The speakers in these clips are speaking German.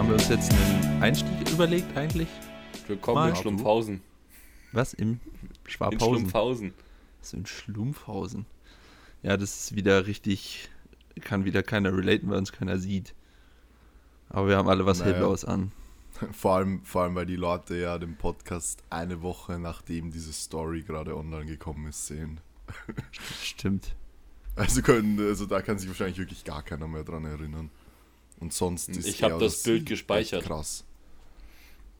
haben wir uns jetzt einen Einstieg überlegt eigentlich? Willkommen Mal. in Schlumpfhausen. Was? Im In Schwabhausen? Schlumpfhausen. Was in Schlumpfhausen? Ja, das ist wieder richtig, kann wieder keiner relaten, weil uns keiner sieht. Aber wir haben alle was Naja. Hellblaues an. Vor allem, vor allem, weil die Leute ja den Podcast eine Woche nachdem diese Story gerade online gekommen ist, sehen. Stimmt. Also können, also da kann sich wahrscheinlich wirklich gar keiner mehr dran erinnern. Und sonst ist Ich hab eher das Bild gespeichert. Krass.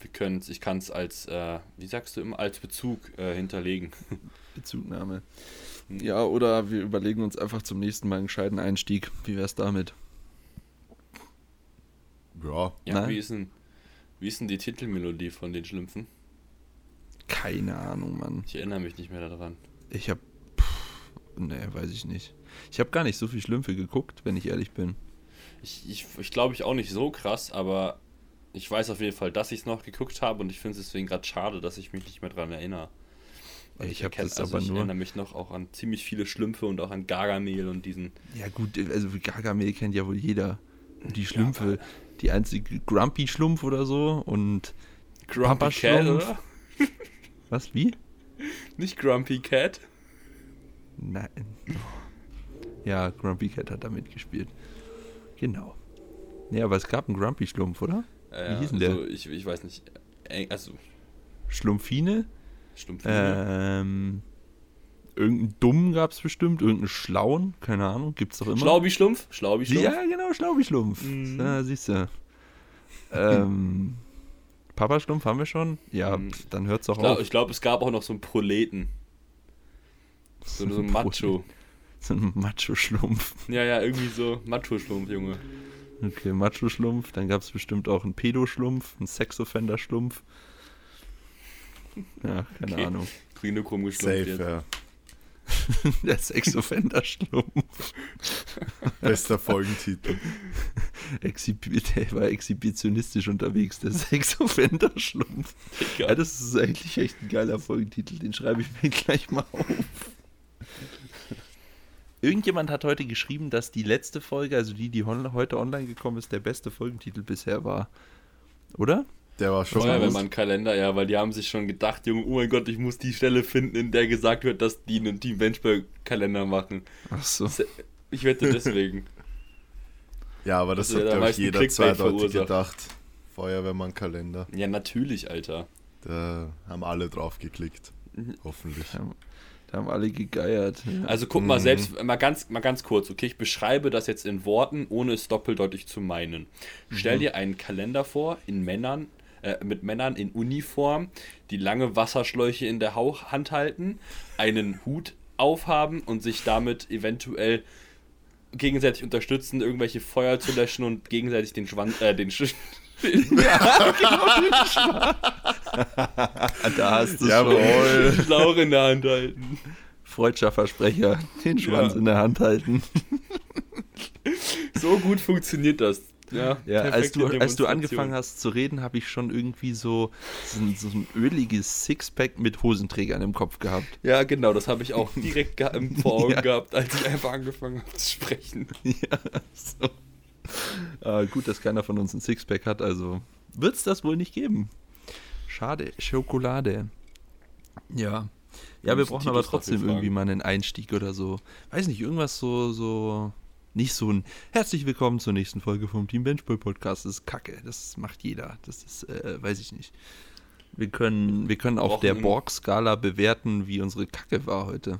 Wir können ich kann es als, äh, wie sagst du immer, als Bezug äh, hinterlegen. Bezugnahme. Ja, oder wir überlegen uns einfach zum nächsten Mal einen gescheiten Einstieg. Wie wär's damit? Ja, Ja, Nein. wie ist denn, wie ist denn die Titelmelodie von den Schlümpfen? Keine Ahnung, Mann. Ich erinnere mich nicht mehr daran. Ich hab. Nee, weiß ich nicht. Ich habe gar nicht so viel Schlümpfe geguckt, wenn ich ehrlich bin. Ich, ich, ich glaube ich auch nicht so krass, aber ich weiß auf jeden Fall, dass ich es noch geguckt habe und ich finde es deswegen gerade schade, dass ich mich nicht mehr daran erinnere. Ich hab erkenn- das also aber ich nur- erinnere mich noch auch an ziemlich viele Schlümpfe und auch an Gargamel und diesen. Ja, gut, also Gargamel kennt ja wohl jeder. Und die Schlümpfe, die einzige Grumpy-Schlumpf oder so und. Grumpy Cat, oder? Was, wie? Nicht Grumpy Cat? Nein. Ja, Grumpy Cat hat da mitgespielt. Genau. Ja, aber es gab einen Grumpy-Schlumpf, oder? Äh, hieß denn der? Also ich, ich weiß nicht. Also, Schlumpfine. Schlumpfine. Ähm. Irgendeinen Dummen gab es bestimmt, irgendeinen Schlauen, keine Ahnung, gibt's doch immer. Schlaubi-Schlumpf? Schlaubi-Schlumpf? Ja, genau, Schlaubi-Schlumpf. Mhm. Ja, siehst du. Ähm, Papa-Schlumpf haben wir schon? Ja, Mhm. dann hört's doch Ich glaube, auf. glaub, es gab auch noch so einen Proleten. So, so ein Macho. So ein Macho-Schlumpf. Ja, ja, irgendwie so Macho-Schlumpf, Junge. Okay, Macho-Schlumpf. Dann gab es bestimmt auch einen Pedo-Schlumpf, einen Sexoffender-Schlumpf. Ja, keine Okay. Ahnung. Grüne krumm geschlumpft safe, jetzt. ja. Der Sexoffender-Schlumpf. Bester Folgentitel. Exhibi der war exhibitionistisch unterwegs, der Sexoffender-Schlumpf. Ja, das ist eigentlich echt ein geiler Folgentitel. Den schreibe ich mir gleich mal auf. Irgendjemand hat heute geschrieben, dass die letzte Folge, also die, die heute online gekommen ist, der beste Folgentitel bisher war. Oder? Der war schon Feuerwehrmann-Kalender, ja, weil die haben sich schon gedacht, Junge, oh mein Gott, ich muss die Stelle finden, in der gesagt wird, dass die einen Team Benchberg-Kalender machen. Ach so. Ich wette deswegen. Ja, aber das Das hat, hat glaube ich, jeder zweideutig gedacht. Feuerwehrmann-Kalender. ja, natürlich, Alter. Da haben alle drauf geklickt. Hoffentlich. Da haben, alle gegeiert. Ja. Also guck mal Mhm. selbst, mal ganz, mal ganz kurz, okay, ich beschreibe das jetzt in Worten, ohne es doppeldeutig zu meinen. Stell dir einen Kalender vor, in Männern, äh, mit Männern in Uniform, die lange Wasserschläuche in der Hand halten, einen Hut aufhaben und sich damit eventuell gegenseitig unterstützen, irgendwelche Feuer zu löschen und gegenseitig den Schwanz, äh, den Sch da hast du Jawohl. schon. Schlauch in der Hand halten. Freudscher Versprecher. Den Schwanz Ja. in der Hand halten. So gut funktioniert das. Ja, Ja, als du, als du angefangen hast zu reden, habe ich schon irgendwie so, so, ein, so ein öliges Sixpack mit Hosenträgern im Kopf gehabt. Ja, genau, das habe ich auch direkt vor Augen Ja. gehabt, als ich einfach angefangen habe zu sprechen. ja, so. Ah, gut, dass keiner von uns ein Sixpack hat, also wird es das wohl nicht geben. Schade, Schokolade. Ja. Ja, wir brauchen aber trotzdem irgendwie mal einen Einstieg oder so. Weiß nicht, irgendwas so, so. Nicht so ein Herzlich willkommen zur nächsten Folge vom Team Benchboy Podcast. Das ist kacke. Das macht jeder. Das ist, äh, weiß ich nicht. Wir können, wir können auf der Borg-Skala bewerten, wie unsere Kacke war heute.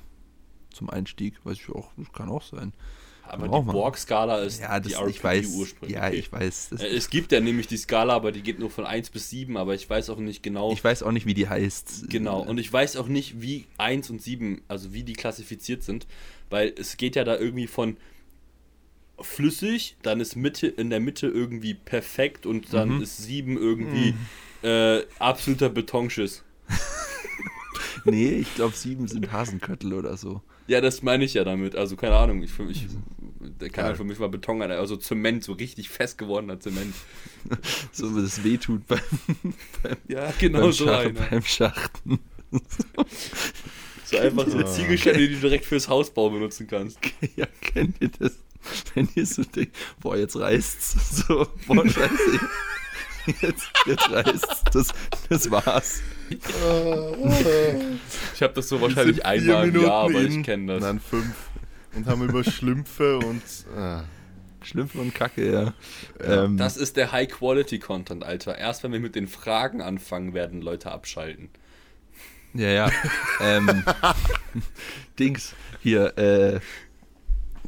Zum Einstieg. Weiß ich auch, das kann auch sein. Aber die. Borg-Skala ist Ja, das, die ich weiß. RPG-Ursprung. Ja, ich weiß. Äh, Es gibt ja nämlich die Skala, aber die geht nur von 1 bis 7, aber ich weiß auch nicht genau. ich weiß auch nicht, wie die heißt. Genau, und ich weiß auch nicht, wie 1 und 7, also wie die klassifiziert sind, weil es geht ja da irgendwie von flüssig, dann ist Mitte in der Mitte irgendwie perfekt und dann Mhm. ist 7 irgendwie äh, absoluter Betonschiss. Nee, ich glaube, sieben sind Hasenköttel oder so. Ja, das meine ich ja damit. Also keine Ahnung, ich für mich, der kann ja für mich mal Beton, also Zement, so richtig fest gewordener Zement. So, wie das wehtut beim, beim, Ja, genau beim, so Schach, einer. beim Schachten. So einfach so eine. Ziegelsteine, die du direkt fürs Hausbau benutzen kannst. ja, kennt ihr das? Wenn ihr so denkt, boah, jetzt reißt's. So, boah, scheiße. Jetzt, jetzt reißt's. Das, das war's. Ich habe das so wahrscheinlich einmal im Jahr, aber ich kenne das. Nein, fünf. Und haben über Schlümpfe und. Äh, Schlümpfe und Kacke, ja. Ja, ähm, Das ist der High-Quality-Content, Alter. Erst wenn wir mit den Fragen anfangen, werden Leute abschalten. Ja, ja. ähm, Dings, hier, äh,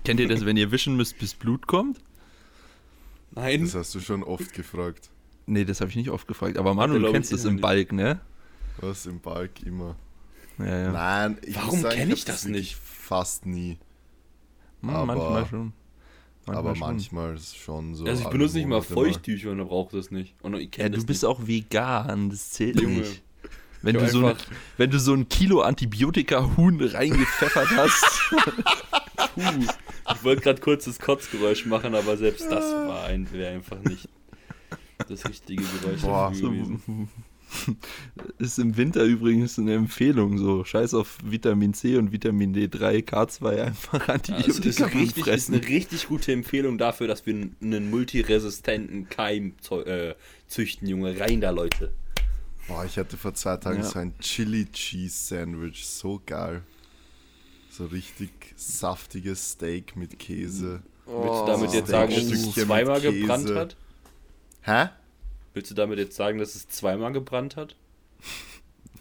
kennt ihr das, wenn ihr wischen müsst, bis Blut kommt? Nein, das hast du schon oft gefragt. Nee, das habe ich nicht oft gefragt. Aber Manu, du kennst das im. Balk, ne? Was im Balk immer. Ja, ja. Nein, ich Warum muss sagen, kenn ich das nicht? Fast nie. Hm, aber- manchmal schon. aber schon. manchmal ist schon so. also ich benutze nicht mal Feuchttücher und er braucht das nicht. Und ich Ja, du das bist nicht. auch vegan, das zählt Junge. nicht. Wenn du, so ein, wenn du so ein Kilo Antibiotika-Huhn reingepfeffert hast. Puh. Ich wollte gerade kurz das Kotzgeräusch machen, aber selbst das war ein, wäre einfach nicht das richtige Geräusch Boah, so, gewesen. ist im Winter übrigens eine Empfehlung. So, scheiß auf Vitamin C und Vitamin D3, K2, einfach Ja, es ist, Antibiotika richtig, ist fressen. eine richtig gute Empfehlung dafür, dass wir einen multiresistenten Keim äh, züchten, Junge. Rein da, Leute. Boah, ich hatte vor zwei Tagen Ja. so ein Chili Cheese Sandwich. So geil. So richtig saftiges Steak mit Käse. Willst du damit Oh, jetzt sagen, dass es Stückchen zweimal gebrannt hat? Hä? Willst du damit jetzt sagen, dass es zweimal gebrannt hat?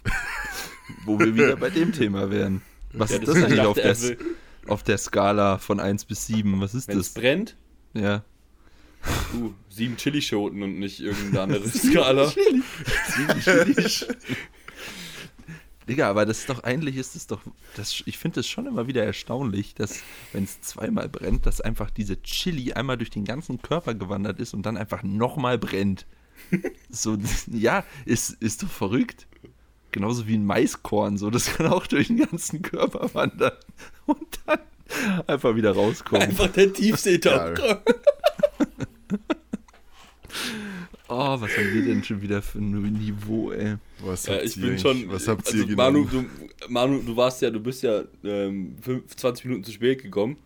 Wo wir wieder bei dem Thema wären. Was Ja, ist das eigentlich dachte auf er, der, auf der Skala von 1 bis 7? Was ist Wenn es das? brennt, Ja. uh, sieben Chilischoten und nicht irgendeine andere Skala. Digga, aber das ist doch, eigentlich ist es doch, das, ich finde es schon immer wieder erstaunlich, dass, wenn es zweimal brennt, dass einfach diese Chili einmal durch den ganzen Körper gewandert ist und dann einfach nochmal brennt. So, ja, ist, ist doch verrückt. Genauso wie ein Maiskorn, so, das kann auch durch den ganzen Körper wandern und dann einfach wieder rauskommen. Einfach der Tiefseetaucher. Oh, was haben wir denn schon wieder für ein Niveau, ey? Was Ja, habt ich ihr bin schon. Was habt also ihr Manu, du, Manu, du warst ja, du bist ja ähm, 5, 20 Minuten zu spät gekommen.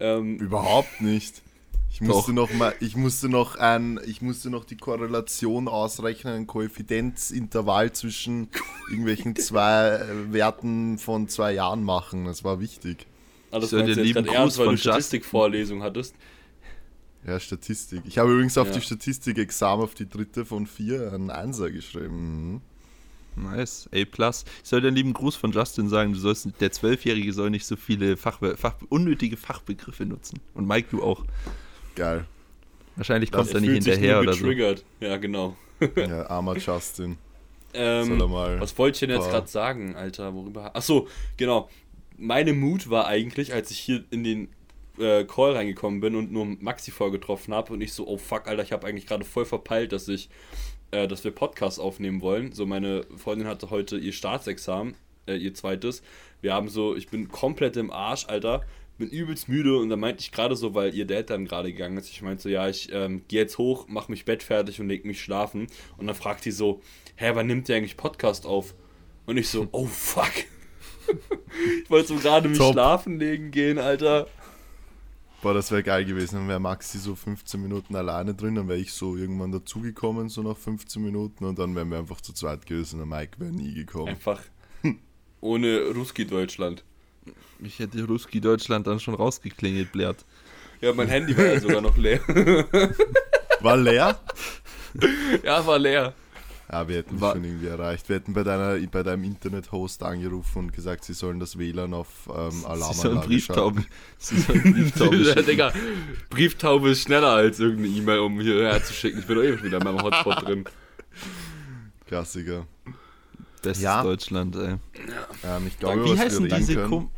Ähm, Überhaupt nicht. Ich Doch. musste noch mal, ich musste noch ein, ich musste noch die Korrelation ausrechnen, ein Koeffizienzintervall zwischen irgendwelchen zwei äh, Werten von zwei Jahren machen. Das war wichtig. alles soll meinst dir du jetzt lieben gerade ernst, Gruß weil von du Statistikvorlesung hattest. Ja, Statistik. Ich habe übrigens auf Ja. die Statistik-Examen auf die dritte von vier einen Einser geschrieben. Mhm. Nice, A+. Ich soll dir einen lieben Gruß von Justin sagen, du sollst, der Zwölfjährige soll nicht so viele Fachbe Fach unnötige Fachbegriffe nutzen. Und Mike, du auch. Geil. Wahrscheinlich Das kommt er nicht hinterher oder so. getriggert. Ja, genau. Ja, armer Justin. Ähm, Soll er mal. Was wollte ich denn jetzt gerade sagen, Alter? Worüber? Achso, genau. Meine Mut war eigentlich, als ich hier in den äh, Call reingekommen bin und nur Maxi vorgetroffen habe und ich so, oh fuck, Alter, ich habe eigentlich gerade voll verpeilt, dass ich, äh, dass wir Podcast aufnehmen wollen. So, meine Freundin hatte heute ihr Staatsexamen, äh, ihr zweites. Wir haben so, ich bin komplett im Arsch, Alter. Bin übelst müde und da meinte ich gerade so, weil ihr Dad dann gerade gegangen ist, ich meinte so, ja, ich ähm, gehe jetzt hoch, mach mich Bett fertig und leg mich schlafen. Und dann fragt die so, hä, wann nimmt ihr eigentlich Podcast auf? Und ich so, oh fuck. ich wollte so gerade mich Top. schlafen legen gehen, Alter. Boah, das wäre geil gewesen. Dann wäre Maxi so 15 Minuten alleine drin, dann wäre ich so irgendwann dazugekommen, so nach 15 Minuten und dann wären wir einfach zu zweit gewesen. Der Mike wäre nie gekommen. Einfach ohne Ruski Deutschland. Ich hätte Ruski Deutschland dann schon rausgeklingelt, Blatt. Ja, mein Handy war ja sogar noch leer. War leer? ja, war leer. Ja, wir hätten dich War- schon irgendwie erreicht. Wir hätten bei, deiner, bei deinem Internet-Host angerufen und gesagt, sie sollen das WLAN auf ähm, Sie sollen Brieftauben. Sie sollen Ja, schicken. Digga, Brieftaube ist schneller als irgendeine E-Mail, um hierher zu schicken. Ich bin doch eh wieder in meinem Hotspot drin. Klassiker. Bestes Ja. Deutschland, ey. Ähm, ich glaube, Wie heißen diese können, kom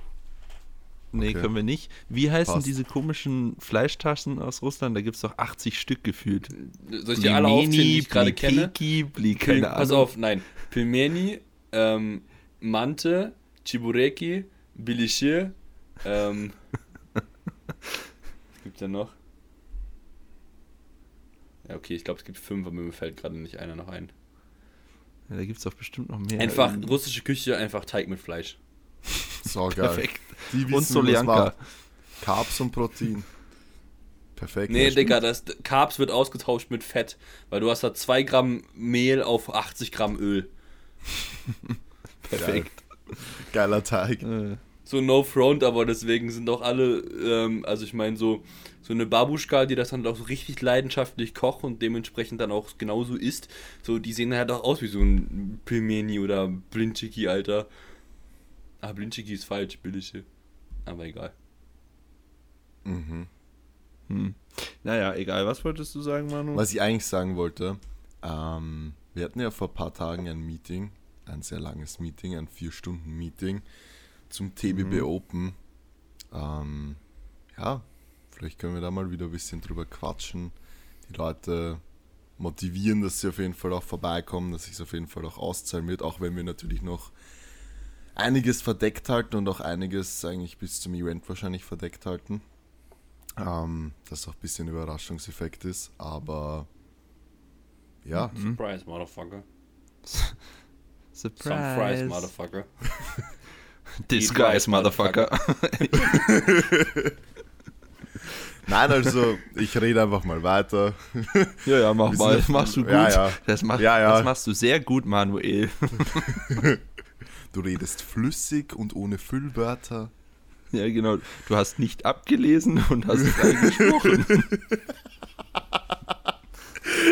Nee, Okay. können wir nicht. Wie heißen Passt. diese komischen Fleischtaschen aus Russland? Da gibt es doch 80 Stück gefühlt. Soll ich dir alle aufzählen, die ich gerade kenne? Bli, keine Ahnung. Pass auf, nein. Pilmeni, ähm, Mante, Chibureki, Bilishir, ähm, was gibt's denn noch? Ja, okay, ich glaube, es gibt fünf, aber mir fällt gerade nicht einer noch ein. Ja, da gibt es doch bestimmt noch mehr. Einfach Irgendwie. russische Küche, einfach Teig mit Fleisch. So geil. Perfekt. Die Und Soljanka. Carbs und Protein. Perfekt. Nee, ja, Digga, das Carbs wird ausgetauscht mit Fett, weil du hast da 2 Gramm Mehl auf 80 Gramm Öl. Perfekt. stimmt. Geiler Teig. So no front, aber deswegen sind auch alle, ähm, also ich meine so, so eine Babuschka, die das dann auch so richtig leidenschaftlich kocht und dementsprechend dann auch genauso isst, so die sehen halt auch aus wie so ein Pilmeni oder Blindchiki, Alter. Ah, Blindchiki ist falsch, billige. Aber egal. Mhm. hm. Naja, egal. Was wolltest du sagen, Manu? Was ich eigentlich sagen wollte, ähm, wir hatten ja vor ein paar Tagen ein Meeting, ein sehr langes Meeting, ein vier Stunden Meeting zum TBB Mhm. Open. Ähm, ja, vielleicht können wir da mal wieder ein bisschen drüber quatschen, die Leute motivieren, dass sie auf jeden Fall auch vorbeikommen, dass sich auf jeden Fall auch auszahlen wird, auch wenn wir natürlich noch einiges verdeckt halten und auch einiges eigentlich bis zum Event wahrscheinlich verdeckt halten. Ähm, dass auch ein bisschen Überraschungseffekt ist, aber ja, Mhm. Surprise, Motherfucker. Fries, Surprise. Motherfucker. Disguise, Motherfucker. nein, also ich rede einfach mal weiter. ja, ja, mach mal. sind- Machst du gut. Ja, ja. Das, mach, Ja, das machst du sehr gut, Manuel. Du redest flüssig und ohne Füllwörter. ja, genau. Du hast nicht abgelesen und hast frei gesprochen.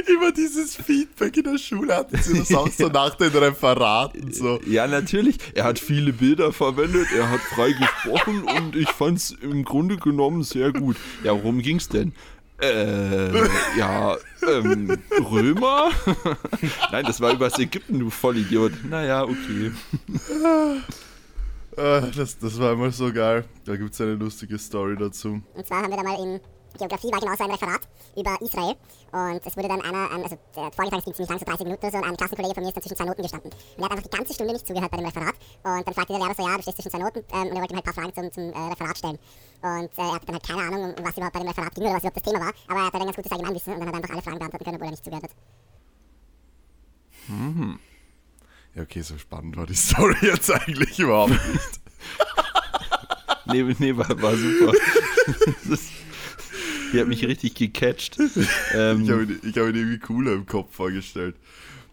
Immer dieses Feedback in der Schule hatten sie das auch so nach den Referaten so. Ja, natürlich. Er hat viele Bilder verwendet, er hat frei gesprochen und ich fand's im Grunde genommen sehr gut. Ja, worum ging's denn? Äh, ja, ähm, Römer? Nein, das war übers Ägypten, du Vollidiot. Naja, okay. Äh, das, das war immer so geil. Da gibt es eine lustige Story dazu. Und zwar haben wir da mal in Geografie war genauso ein Referat über Israel. Und es wurde dann einer, ähm, also der Vorgetrag ging ziemlich lang, so 30 Minuten oder so, und ein Klassenkollege von mir ist dann zwischen zwei Noten gestanden. Und er hat einfach die ganze Stunde nicht zugehört bei dem Referat. Und dann fragte der Lehrer so, ja, du stehst zwischen zwei Noten, ähm, und er wollte ihm halt ein paar Fragen zum, zum äh, Referat stellen. Und äh, er hatte dann halt keine Ahnung, um was überhaupt bei dem Referat ging oder was überhaupt das Thema war, aber er hatte dann ganz gutes Allgemeinwissen und dann hat er einfach alle Fragen beantworten können, obwohl er nicht zugehört hat. Ja, okay, so spannend war die Story jetzt eigentlich überhaupt nicht. Nee, nee, war, war super. Das ist, die hat mich richtig gecatcht. Ähm, Ich habe mir, ich hab die irgendwie cooler im Kopf vorgestellt.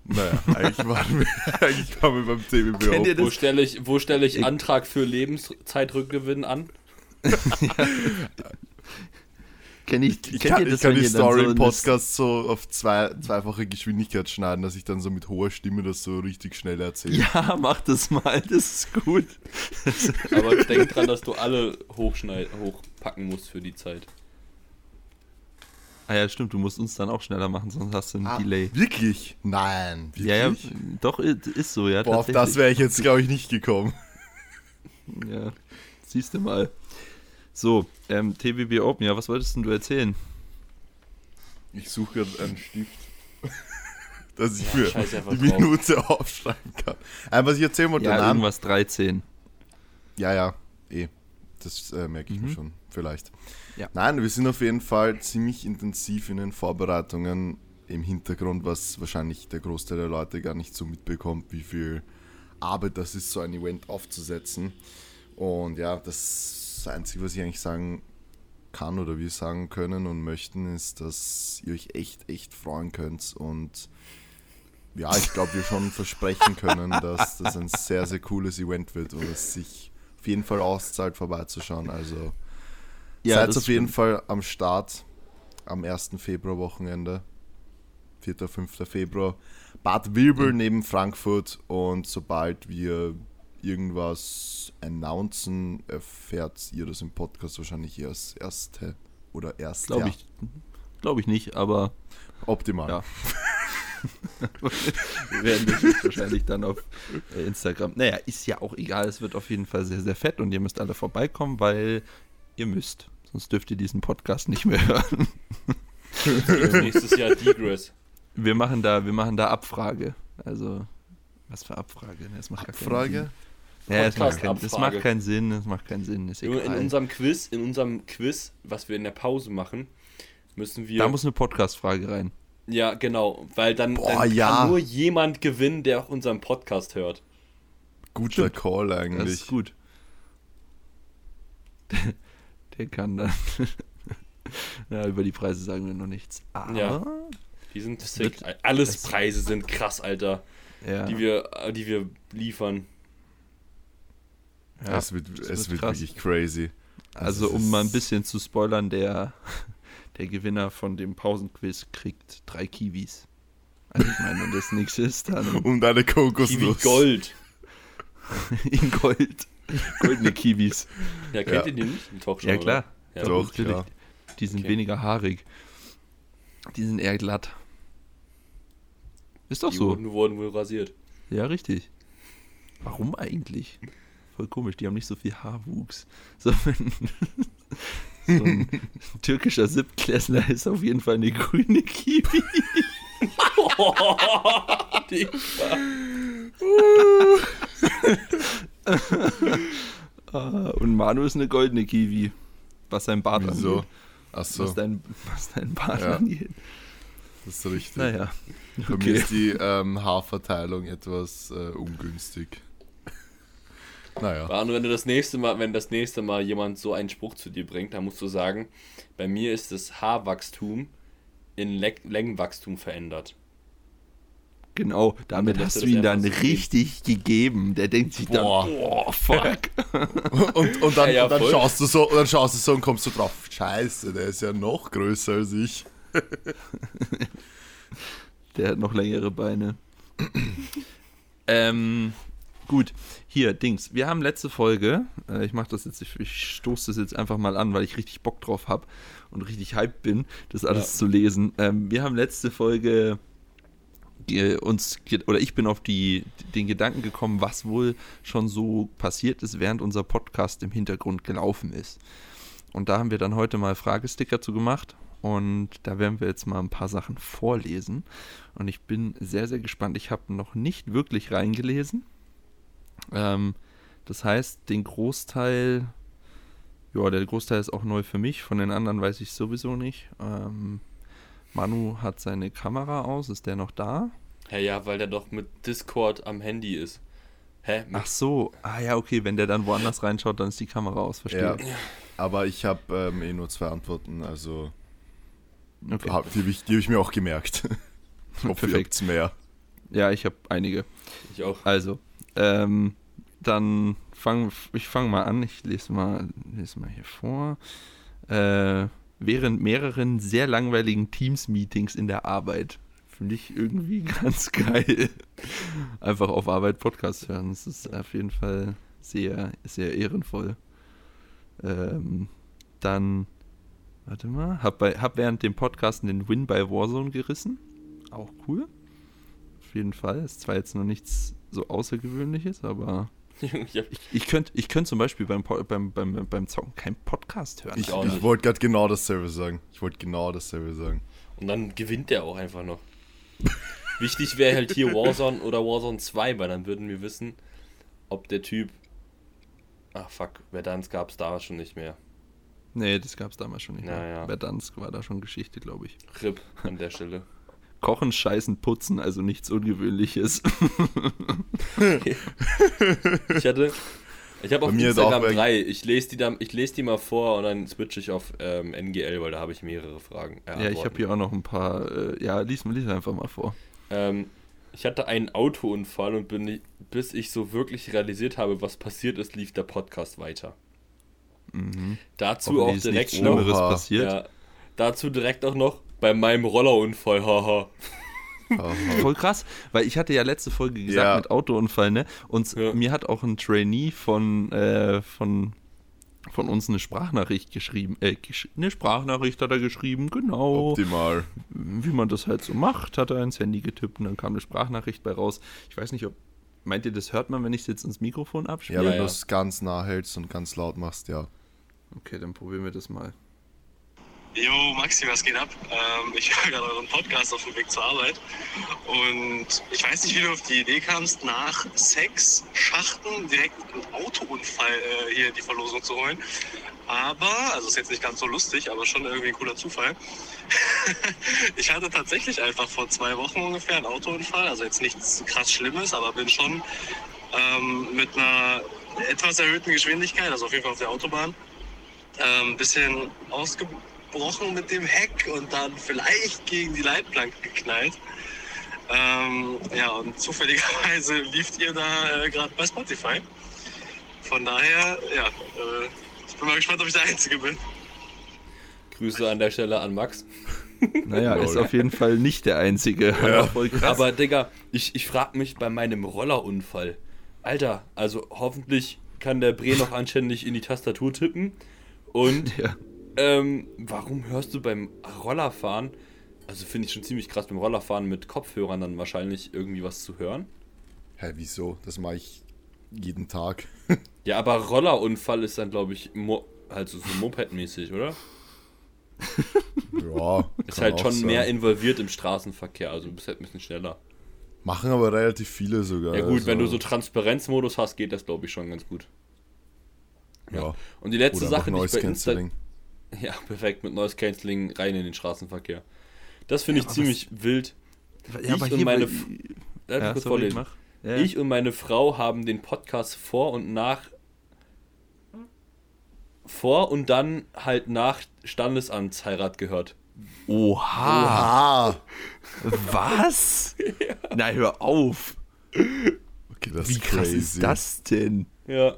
Naja, eigentlich waren wir, eigentlich waren wir beim TBB Open. Wo stelle ich, wo stelle ich Antrag für Lebenszeitrückgewinn an? kenn ich, Ich kennt kann, ihr ich das, kann die Story so im eine- Podcast so auf zwei, zweifache Geschwindigkeit schneiden, dass ich dann so mit hoher Stimme das so richtig schnell erzähle. Ja, mach das mal, das ist gut. Aber denk dran, dass du alle hochschneid hochpacken musst für die Zeit. Ah ja, stimmt, du musst uns dann auch schneller machen, sonst hast du einen Ah, Delay. Wirklich? Nein. Wirklich? Ja, ja, doch, ist so, ja, Boah, auf das wäre ich jetzt, glaube ich, nicht gekommen. Ja, siehst du mal. So, ähm, TBB Open, ja, was wolltest denn du erzählen? Ich suche gerade einen Stift, dass ich Ja, für die drauf. Minute aufschreiben kann. Äh, was ich erzählen wollte, Ja, irgendwas 13. Ja, ja, eh. Das äh, merke ich mir Mhm. schon, vielleicht. Ja. Nein, wir sind auf jeden Fall ziemlich intensiv in den Vorbereitungen im Hintergrund, was wahrscheinlich der Großteil der Leute gar nicht so mitbekommt, wie viel Arbeit das ist, so ein Event aufzusetzen. Und ja, das Einzige, was ich eigentlich sagen kann oder wir sagen können und möchten, ist, dass ihr euch echt, echt freuen könnt und ja, ich glaube, wir schon versprechen können, dass das ein sehr, sehr cooles Event wird und es sich auf jeden Fall auszahlt, vorbeizuschauen. Also seid das auf jeden. Fall am Start am 1. Februar-Wochenende. 4. 5. Februar. Bad Wilbel Mhm. neben Frankfurt und sobald wir irgendwas announcen, erfährt ihr das im Podcast wahrscheinlich erst erste oder erst Glaube ich, glaube ich nicht, aber optimal. Ja. wir werden das wahrscheinlich dann auf äh, Instagram. Naja, ist ja auch egal, es wird auf jeden Fall sehr, sehr fett und ihr müsst alle vorbeikommen, weil ihr müsst. Sonst dürft ihr diesen Podcast nicht mehr hören. Nächstes Jahr Digress. Wir machen da, wir machen da Abfrage. Also, was für Abfrage? Ne, Das macht gar keinen Frage? Sinn. Ja, es macht, kein, das macht keinen Sinn, das macht keinen Sinn, ist egal. In unserem Quiz, in unserem Quiz, was wir in der Pause machen, müssen wir. da muss eine Podcast-Frage rein. ja, genau, weil dann, Boah, dann ja. kann nur jemand gewinnen, der auch unseren Podcast hört. Guter Stimmt. Call Das eigentlich. ist gut. Der kann dann. Ja, über die Preise sagen wir noch nichts. Aber, Ja. Die sind sick. wird- Alles Preise sind krass, Alter. ja, Die wir, die wir liefern. ja, es wird, das es wird krass. wirklich crazy. Also, es um mal ein bisschen zu spoilern, der, der Gewinner von dem Pausenquiz kriegt drei Kiwis. Also ich meine, wenn das nichts ist, dann Um deine Kiwi Kokosnuss. Gold. in Gold. Goldene Kiwis. Ja, kennt Ja. ihr die nicht? Die Talkshow, Ja, klar. Ja, Doch, natürlich. klar. Die sind Okay. weniger haarig. Die sind eher glatt. Ist doch Die so. wurden, wurden wohl rasiert. Ja, richtig. Warum eigentlich? Voll komisch, die haben nicht so viel Haarwuchs. So, wenn, so ein türkischer Siebtklässler ist auf jeden Fall eine grüne Kiwi. Die- Ah, Und Manu ist eine goldene Kiwi. Was sein Bart Wieso? angeht. Achso, Was dein, was dein Bart Ja. angeht. das ist richtig. Naja. Bei Okay. mir ist die ähm, Haarverteilung etwas äh, ungünstig. Naja. Manu, wenn du das nächste Mal, wenn das nächste Mal jemand so einen Spruch zu dir bringt, dann musst du sagen, bei mir ist das Haarwachstum in Le Längenwachstum verändert. Genau, damit dann hast du ihn dann so richtig gegeben. Der denkt sich Boah. dann, oh, fuck. Und, und dann, Ja, ja, und dann schaust du so, und dann schaust du so und kommst du drauf, scheiße, der ist ja noch größer als ich. Der hat noch längere Beine. ähm, gut, hier, Dings. Wir haben letzte Folge, äh, ich mache das jetzt, ich, ich stoße das jetzt einfach mal an, weil ich richtig Bock drauf habe und richtig hyped bin, das alles Ja. zu lesen. Ähm, wir haben letzte Folge die, uns, ge- oder ich bin auf die, den Gedanken gekommen, was wohl schon so passiert ist, während unser Podcast im Hintergrund gelaufen ist. Und da haben wir dann heute mal Fragesticker zu gemacht. Und da werden wir jetzt mal ein paar Sachen vorlesen. Und ich bin sehr, sehr gespannt. Ich habe noch nicht wirklich reingelesen. Ähm, das heißt, den Großteil, ja, der Großteil ist auch neu für mich. Von den anderen weiß ich sowieso nicht. Ähm, Manu hat seine Kamera aus. Ist der noch da? Hä, ja, weil der doch mit Discord am Handy ist. Hä? Ach so. Ah ja, okay. Wenn der dann woanders reinschaut, dann ist die Kamera aus. Verstehe. Ja. Aber ich habe ähm, eh nur zwei Antworten, also Okay. hab, die, hab ich, die habe ich mir auch gemerkt. Perfekt. mehr. Ja, ich habe einige. ich auch. Also, ähm, dann fang, ich fange mal an. Ich lese mal, lese mal hier vor. Äh, während mehreren sehr langweiligen Teams-Meetings in der Arbeit. Finde ich irgendwie ganz geil. Einfach auf Arbeit Podcast hören. Das ist auf jeden Fall sehr, sehr ehrenvoll. Ähm, dann, warte mal, hab, bei, hab während dem Podcast den Win bei Warzone gerissen. Auch cool. Auf jeden Fall. Ist zwar jetzt noch nichts so Außergewöhnliches, aber ich ich, könnte ich könnt zum Beispiel beim, beim, beim, beim Zocken keinen Podcast hören. Ich, ich wollte gerade genau dasselbe sagen. Ich wollte genau dasselbe sagen. und dann gewinnt der auch einfach noch. Wichtig wäre halt hier Warzone oder Warzone 2, weil dann würden wir wissen, ob der Typ. Ach fuck, Verdansk gab es da schon nicht mehr. nee, das gab es damals schon nicht Ja, mehr. Verdansk war da schon Geschichte, glaube ich. RIP an der Stelle. Kochen, Scheißen, Putzen, also nichts Ungewöhnliches. Ich hatte. Ich habe auf Bei mir ist auch Instagram weg- drei. Ich lese die, dann, ich lese die mal vor und dann switche ich auf ähm, NGL, weil da habe ich mehrere Fragen. äh, ja, ich habe hier auch noch ein paar. Äh, ja, lies, lies einfach mal vor. Ähm, ich hatte einen Autounfall und bin nicht, bis ich so wirklich realisiert habe, was passiert ist, lief der Podcast weiter. Mhm. Dazu auch direkt noch. Ja, dazu direkt auch noch bei meinem Rollerunfall, haha. Aha. Voll krass, weil ich hatte ja letzte Folge gesagt Ja. mit Autounfall, ne? Und Ja. mir hat auch ein Trainee von, äh, von, von uns eine Sprachnachricht geschrieben. Äh, gesch eine Sprachnachricht hat er geschrieben, genau. Optimal. Wie man das halt so macht, hat er ins Handy getippt und dann kam eine Sprachnachricht bei raus. Ich weiß nicht, ob. Meint ihr, das hört man, wenn ich es jetzt ins Mikrofon Ja, abspiele? wenn ja. du es ganz nah hältst und ganz laut machst, ja. Okay, dann probieren wir das mal. Jo, Maxi, was geht ab? Ähm, ich höre gerade euren Podcast auf dem Weg zur Arbeit. Und ich weiß nicht, wie du auf die Idee kamst, nach Sex, Schachten direkt einen Autounfall äh, hier in die Verlosung zu holen. Aber, also ist jetzt nicht ganz so lustig, aber schon irgendwie ein cooler Zufall. ich hatte tatsächlich einfach vor zwei Wochen ungefähr einen Autounfall. Also jetzt nichts krass Schlimmes, aber bin schon ähm, mit einer etwas erhöhten Geschwindigkeit, also auf jeden Fall auf der Autobahn, ein ähm, bisschen ausge abgebrochen mit dem Heck und dann vielleicht gegen die Leitplanke geknallt. Ähm, ja, und zufälligerweise lieft ihr da äh, gerade bei Spotify. Von daher, ja, äh, ich bin mal gespannt, ob ich der Einzige bin. Grüße an der Stelle an Max. Naja, ist auf jeden Fall nicht der einzige. Ja. Voll krass. Aber Digga, ich, ich frag mich bei meinem Rollerunfall. Alter, also hoffentlich kann der Bre noch anständig in die Tastatur tippen. Und ja. Ähm, warum hörst du beim Rollerfahren, also finde ich schon ziemlich krass, beim Rollerfahren mit Kopfhörern dann wahrscheinlich irgendwie was zu hören? Hä, wieso? Das mache ich jeden Tag. Ja, aber Rollerunfall ist dann, glaube ich, halt so, so Moped-mäßig, oder? ja. Ist halt schon sein. mehr involviert im Straßenverkehr, also du bist halt ein bisschen schneller. Machen aber relativ viele sogar. Ja gut, also, wenn du so Transparenzmodus hast, geht das, glaube ich, schon ganz gut. Ja. Und die letzte Oder Sache, die ich bei Insta. Ja, perfekt, mit Noise Cancelling rein in den Straßenverkehr. Das finde ich aber ziemlich wild. Ja, ich und meine bei- ich Ja, sorry. Ja. Ich und meine Frau haben den Podcast vor und nach vor und dann halt nach Standesamtsheirat gehört. Oha. Ah! Was? Na, hör auf. Okay, das Wie ist krass crazy. ist das denn? Ja.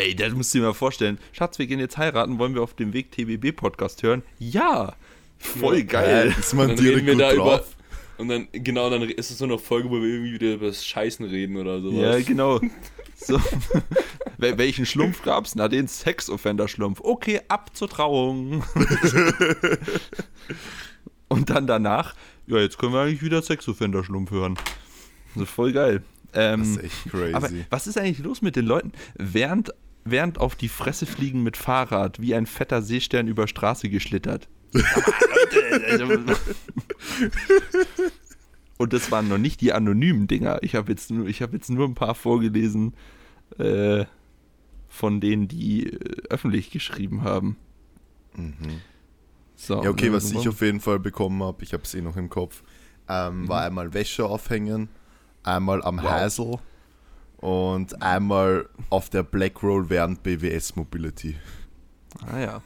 Ey, das musst du dir mal vorstellen. Schatz, wir gehen jetzt heiraten. Wollen wir auf dem Weg TBB-Podcast hören? Ja. Voll Ja. geil. Ist Und man dann direkt gut da über drauf? und dann genau, dann ist es so eine Folge, wo wir irgendwie wieder über das Scheißen reden oder sowas. Ja, genau. So. Wel- Welchen Schlumpf gab's? Na, den Sex-Offender-Schlumpf. Okay, ab zur Trauung. Und dann danach, ja, jetzt können wir eigentlich wieder Sex-Offender-Schlumpf hören. Also voll geil. Ähm, Das ist echt crazy. aber was ist eigentlich los mit den Leuten? Während, während auf die Fresse fliegen mit Fahrrad, wie ein fetter Seestern über Straße geschlittert. Und das waren noch nicht die anonymen Dinger. Ich habe jetzt, nur- ich hab jetzt nur ein paar vorgelesen äh, von denen, die äh, öffentlich geschrieben haben. So, Mhm. Ja, okay, ne, was so- ich auf jeden Fall bekommen habe, ich habe es eh noch im Kopf, ähm, war einmal Wäsche aufhängen, einmal am Hasel und einmal auf der Black Roll während BWS Mobility. Ah ja.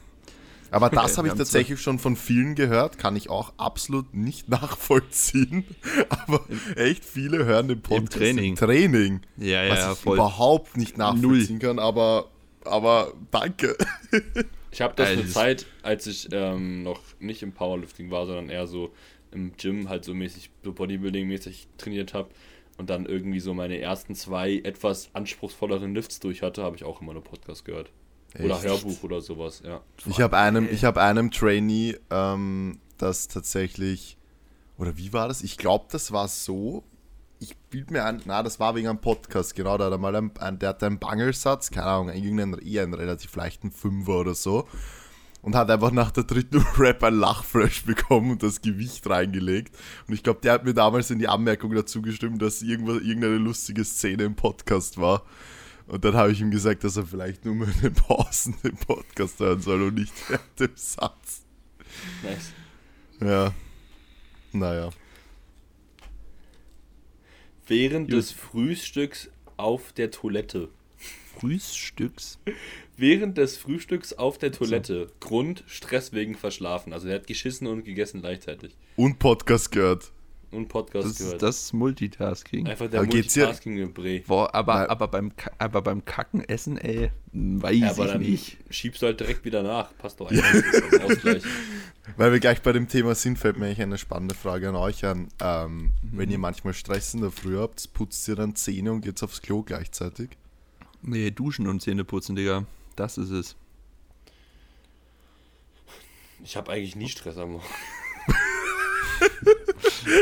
Aber das habe ich tatsächlich schon von vielen gehört, kann ich auch absolut nicht nachvollziehen. Aber echt viele hören den Podcast Training. Im Training Ja, was ja, ich voll. überhaupt nicht nachvollziehen kann, aber, aber danke. Ich habe das Alter, eine Zeit, als ich ähm, noch nicht im Powerlifting war, sondern eher so im Gym halt so mäßig, so Bodybuilding-mäßig trainiert habe und dann irgendwie so meine ersten zwei etwas anspruchsvolleren Lifts durch hatte, habe ich auch immer nur Podcast gehört. Oder Echt? Hörbuch oder sowas, ja. Ich habe einem, ich habe einem Trainee, ähm, das tatsächlich, oder wie war das? Ich glaube, das war so. Ich bild mir ein, na, das war wegen einem Podcast, genau, da hat er mal ein, ein, der hatte einen Bangelsatz, keine Ahnung, irgendeinen eher einen relativ leichten Fünfer oder so. Und hat einfach nach der dritten Rap ein Lachflash bekommen und das Gewicht reingelegt. Und ich glaube, der hat mir damals in die Anmerkung dazu gestimmt, dass irgendwas, irgendeine lustige Szene im Podcast war. Und dann habe ich ihm gesagt, dass er vielleicht nur mal in den Pausen den Podcast hören soll und nicht während dem Satz. Nice. Ja. Naja. Während des Frühstücks auf der Toilette. Frühstücks. Während des Frühstücks auf der Toilette. Grund, Stress wegen Verschlafen. Also er hat geschissen und gegessen gleichzeitig. Und Podcast gehört. Und Podcast Das ist gehört. das ist Multitasking. Einfach der Multitasking-Gebrä. Boah, aber, aber, beim, aber beim Kacken essen, ey, weiß Ja, aber ich dann nicht. schiebst du halt direkt wieder nach. Passt doch eigentlich Ausgleich. Weil wir gleich bei dem Thema sind, fällt mir eigentlich eine spannende Frage an euch an. Ähm, Wenn ihr manchmal Stress in der Früh habt, putzt ihr dann Zähne und geht's aufs Klo gleichzeitig? Nee, duschen und Zähne putzen, Digga. Das ist es. Ich habe eigentlich nie Stress am Morgen.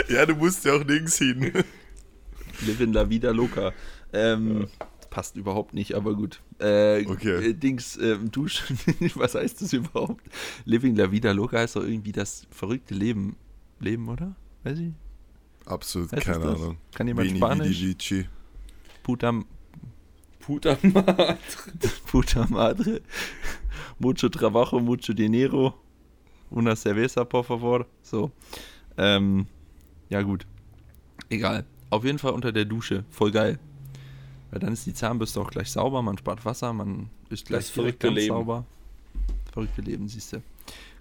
Ja, du musst ja auch nirgends hin. Livin la vida loca. Ähm, Passt überhaupt nicht, aber gut. Äh, Okay. äh, Dings, ähm, Duschen, was heißt das überhaupt? Living la vida loca heißt doch irgendwie das verrückte Leben. Leben, oder? Weiß ich? Absolut, Heißt keine? Ahnung. Kann jemand Veni Spanisch? vidi vici. Puta, Puta puta madre. Mucho trabajo, mucho dinero. Una cerveza, por favor. So. Ähm, ja, gut. Egal. Auf jeden Fall unter der Dusche. Voll geil. Weil dann ist die Zahnbürste auch gleich sauber, man spart Wasser, man ist gleich Das verrückte ganz Leben. sauber. Verrückte Leben, siehst du.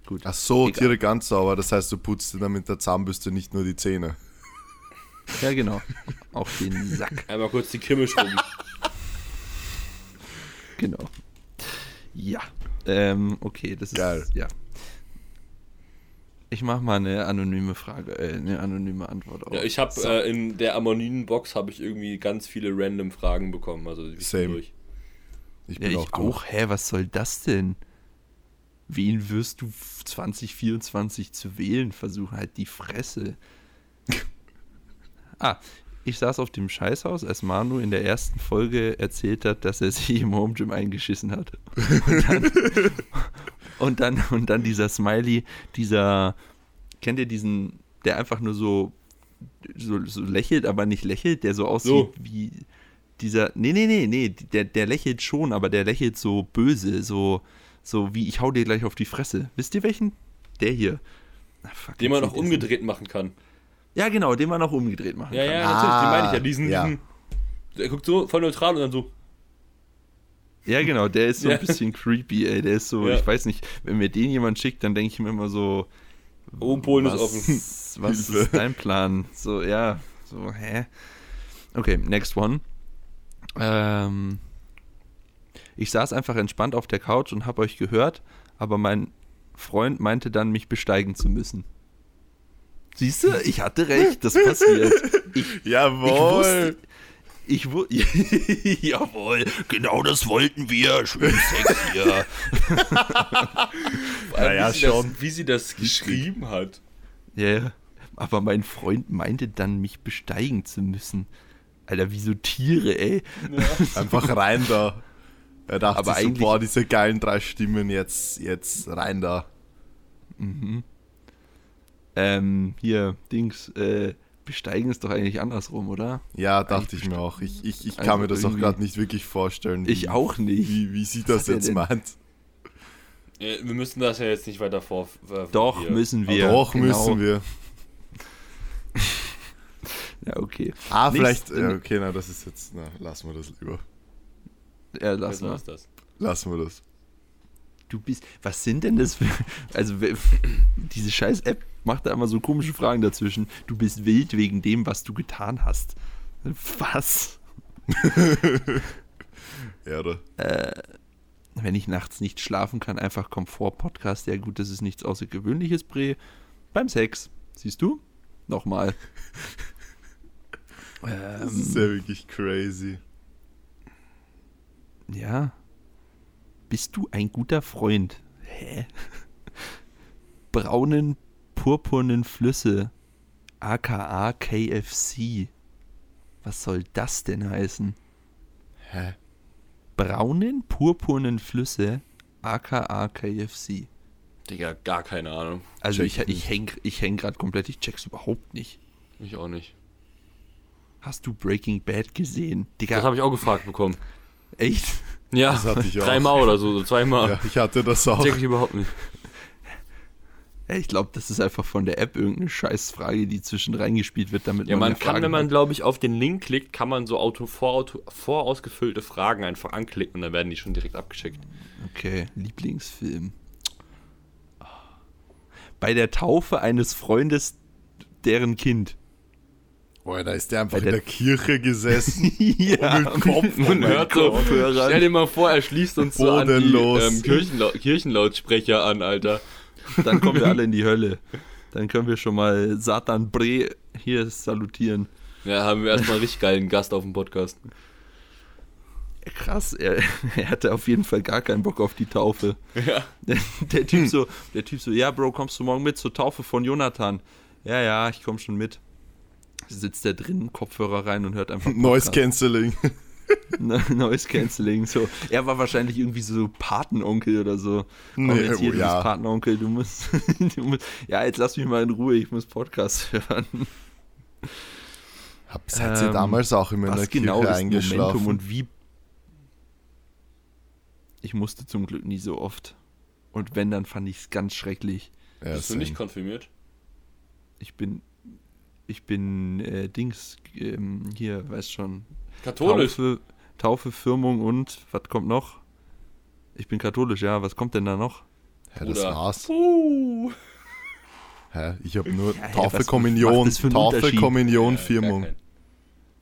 gut. Ach so, Egal. Tiere ganz sauber. Das heißt, du putzt dir dann mit der Zahnbürste nicht nur die Zähne. Ja, genau. Auf den Sack. Einmal kurz die Kimme schrubben. Genau. Ja. Ähm, okay, das ist. Geil. Ja. Ich mache mal eine anonyme Frage, äh, eine anonyme Antwort auf. Ja, ich habe So. äh, in der anonymen Box habe ich irgendwie ganz viele random Fragen bekommen. Also ich bin Same. durch. Ich ja, bin ich auch, auch, durch. Hä, was soll das denn? Wen wirst du 2024 zu wählen versuchen? Halt die Fresse. ah, ich saß auf dem Scheißhaus, als Manu in der ersten Folge erzählt hat, dass er sich im Home Gym eingeschissen hat. Und dann, und dann, und dann dieser Smiley, dieser, kennt ihr diesen, der einfach nur so, so, so lächelt, aber nicht lächelt, der so aussieht So. wie dieser, nee, nee, nee, nee, der, der lächelt schon, aber der lächelt so böse, so, so wie ich hau dir gleich auf die Fresse. Wisst ihr welchen? Der hier. Ah, fuck, Den man auch umgedreht machen kann. Ja, genau, den man auch umgedreht machen Ja, kann. ja, Ah, natürlich, den meine ich ja. Diesen, ja. diesen. Der guckt so voll neutral und dann so. Ja, genau, der ist so Ja. ein bisschen creepy, ey. Der ist so, Ja. ich weiß nicht, wenn mir den jemand schickt, dann denke ich mir immer so. Oben Polen ist was, offen. Was ist dein Plan? So, ja, so, hä? Okay, next one. Ähm, ich saß einfach entspannt auf der Couch und habe euch gehört, aber mein Freund meinte dann, mich besteigen zu müssen. Siehst du, ich hatte recht, das passiert. Ich, Jawohl! ich wusste, ich Jawohl, genau das wollten wir. Schön Sex hier. Ja, sie schon. Das, wie sie das geschrieben hat. Ja, ja. aber mein Freund meinte dann, mich besteigen zu müssen. Alter, wie so Tiere, ey. Einfach rein da. Er dachte Aber so, eigentlich- boah, diese geilen drei Stimmen, jetzt, jetzt rein da. Ähm, hier, Dings, äh, besteigen ist doch eigentlich andersrum, oder? Ja, dachte ich mir auch. Ich, ich, ich Also kann mir das auch gerade nicht wirklich vorstellen. Ich auch nicht. Wie, wie sie Was das jetzt meint. Äh, Wir müssen das ja jetzt nicht weiter vor. äh, Doch, hier- müssen wir. Doch, genau. müssen wir. Ja, okay. Ah, Nächst- vielleicht. Ja, okay, na, das ist jetzt. Na, lassen wir das lieber. Ja, lass Was mal. ist das? Lassen wir das. Du bist. Was sind denn das für. Also, diese scheiß App macht da immer so komische Fragen dazwischen. Du bist wild wegen dem, was du getan hast. Was? Ja, oder? Wenn ich nachts nicht schlafen kann, einfach Komfort-Podcast. Ja, gut, das ist nichts Außergewöhnliches, Bre. Beim Sex. Siehst du? Nochmal. Das ähm, ist ja wirklich crazy. Ja. Bist du ein guter Freund? Hä? Braunen, purpurnen Flüsse. aka KFC. Was soll das denn heißen? Hä? Braunen, purpurnen Flüsse. aka KFC. Digga, gar keine Ahnung. Also Check ich, ich häng, ich häng gerade komplett, ich check's überhaupt nicht. Ich auch nicht. Hast du Breaking Bad gesehen? Digga, Das habe ich auch gefragt bekommen. echt? Ja, Das hatte ich auch. dreimal oder so, so zweimal. Ja, ich hatte das auch. Check ich überhaupt nicht. Ja, ich glaube, das ist einfach von der App irgendeine Scheißfrage, die zwischen reingespielt wird, damit Ja, man mehr kann, Fragen wenn man, glaube ich, auf den Link klickt, kann man so auto, vorauto, vorausgefüllte Fragen einfach anklicken und dann werden die schon direkt abgeschickt. Okay, Lieblingsfilm. Bei der Taufe eines Freundes, deren Kind. Boah, da ist der einfach Bei in der- der Kirche gesessen. ja, mit Kopf Und hört so, Kopfhörern. stell dir mal vor, er schließt uns so an die ähm, Kirchenlau Kirchenlautsprecher an, Alter. dann kommen wir alle in die Hölle. Dann können wir schon mal Satan Bre hier salutieren. Ja, haben wir erstmal einen richtig geilen Gast auf dem Podcast. Krass, er, er hatte auf jeden Fall gar keinen Bock auf die Taufe. Ja. Der, der Typ so, der Typ so, ja, Bro, kommst du morgen mit zur Taufe von Jonathan? Ja, ja, ich komm schon mit. Sitzt der drin, Kopfhörer rein und hört einfach Noise. Cancelling. Noise Cancelling. So. Er war wahrscheinlich irgendwie so Patenonkel oder so. Komm Nee, jetzt hier, oh, du ja. Patenonkel, du musst, du musst. Ja, jetzt lass mich mal in Ruhe, ich muss Podcast hören. Hab, seid ihr Ähm, damals auch immer in der genau Kirche eingeschlafen? Momentum und wie. Ich musste zum Glück nie so oft. Und wenn, dann fand ich es ganz schrecklich. ja, Bist du nicht konfirmiert? Ich bin. Ich bin äh, Dings, ähm, hier, weißt schon. Katholisch. Taufe, Taufe, Firmung und was kommt noch? Ich bin katholisch, ja. Was kommt denn da noch? Hä, das Bruder. war's. Puh. Hä? Ich habe nur hä, Taufe, was Kommunion, Taufe? Kommunion, Ja, Firmung.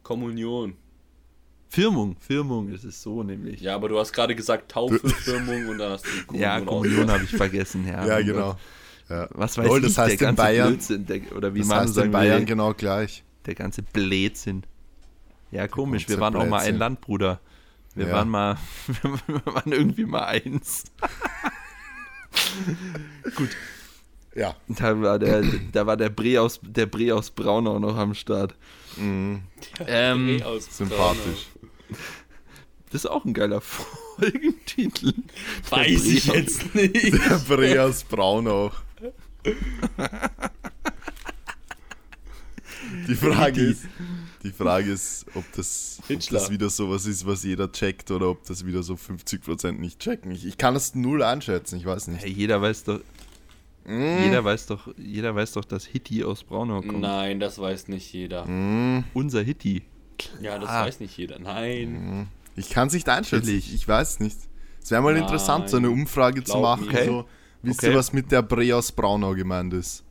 Kommunion. Firmung, Firmung ist es so nämlich. Ja, aber du hast gerade gesagt Taufe, Firmung und dann hast du Kommunion. Ja, Kommunion habe ich vergessen, ja. Ja, genau. Ja. Was weiß Lol, ich, das heißt der in ganze Bayern, Blödsinn, der, oder wie das man heißt sagen in Bayern will, genau gleich. der ganze Blödsinn. Ja, komisch, wir waren auch mal ein Blödsinn. Land, Bruder. Wir Ja. waren mal, wir waren irgendwie mal eins. Ja. Da war der, da war der Bre aus, der Bre aus Braunau noch am Start. Mhm. Ähm, Sympathisch. das ist auch ein geiler Folgentitel. Weiß ich jetzt nicht. Der Bre aus Braunau. Die Frage ist, die Frage ist, ob das, ob das wieder sowas ist, was jeder checkt oder ob das wieder so 50% nicht checken. Ich, ich kann das null einschätzen, ich weiß nicht. Hey, jeder weiß doch, Mm. jeder weiß doch, jeder weiß doch, dass Hitti aus Braunau kommt. Nein, das weiß nicht jeder. Mm. Unser Hitti. Ja, das Ah. weiß nicht jeder. Nein. Ich kann es nicht einschätzen, Natürlich. ich, weiß nicht. Es wäre mal Nein. interessant, so eine Umfrage zu Glaub machen. mir. So, wisst Okay. ihr, was mit der Bre aus Braunau gemeint ist?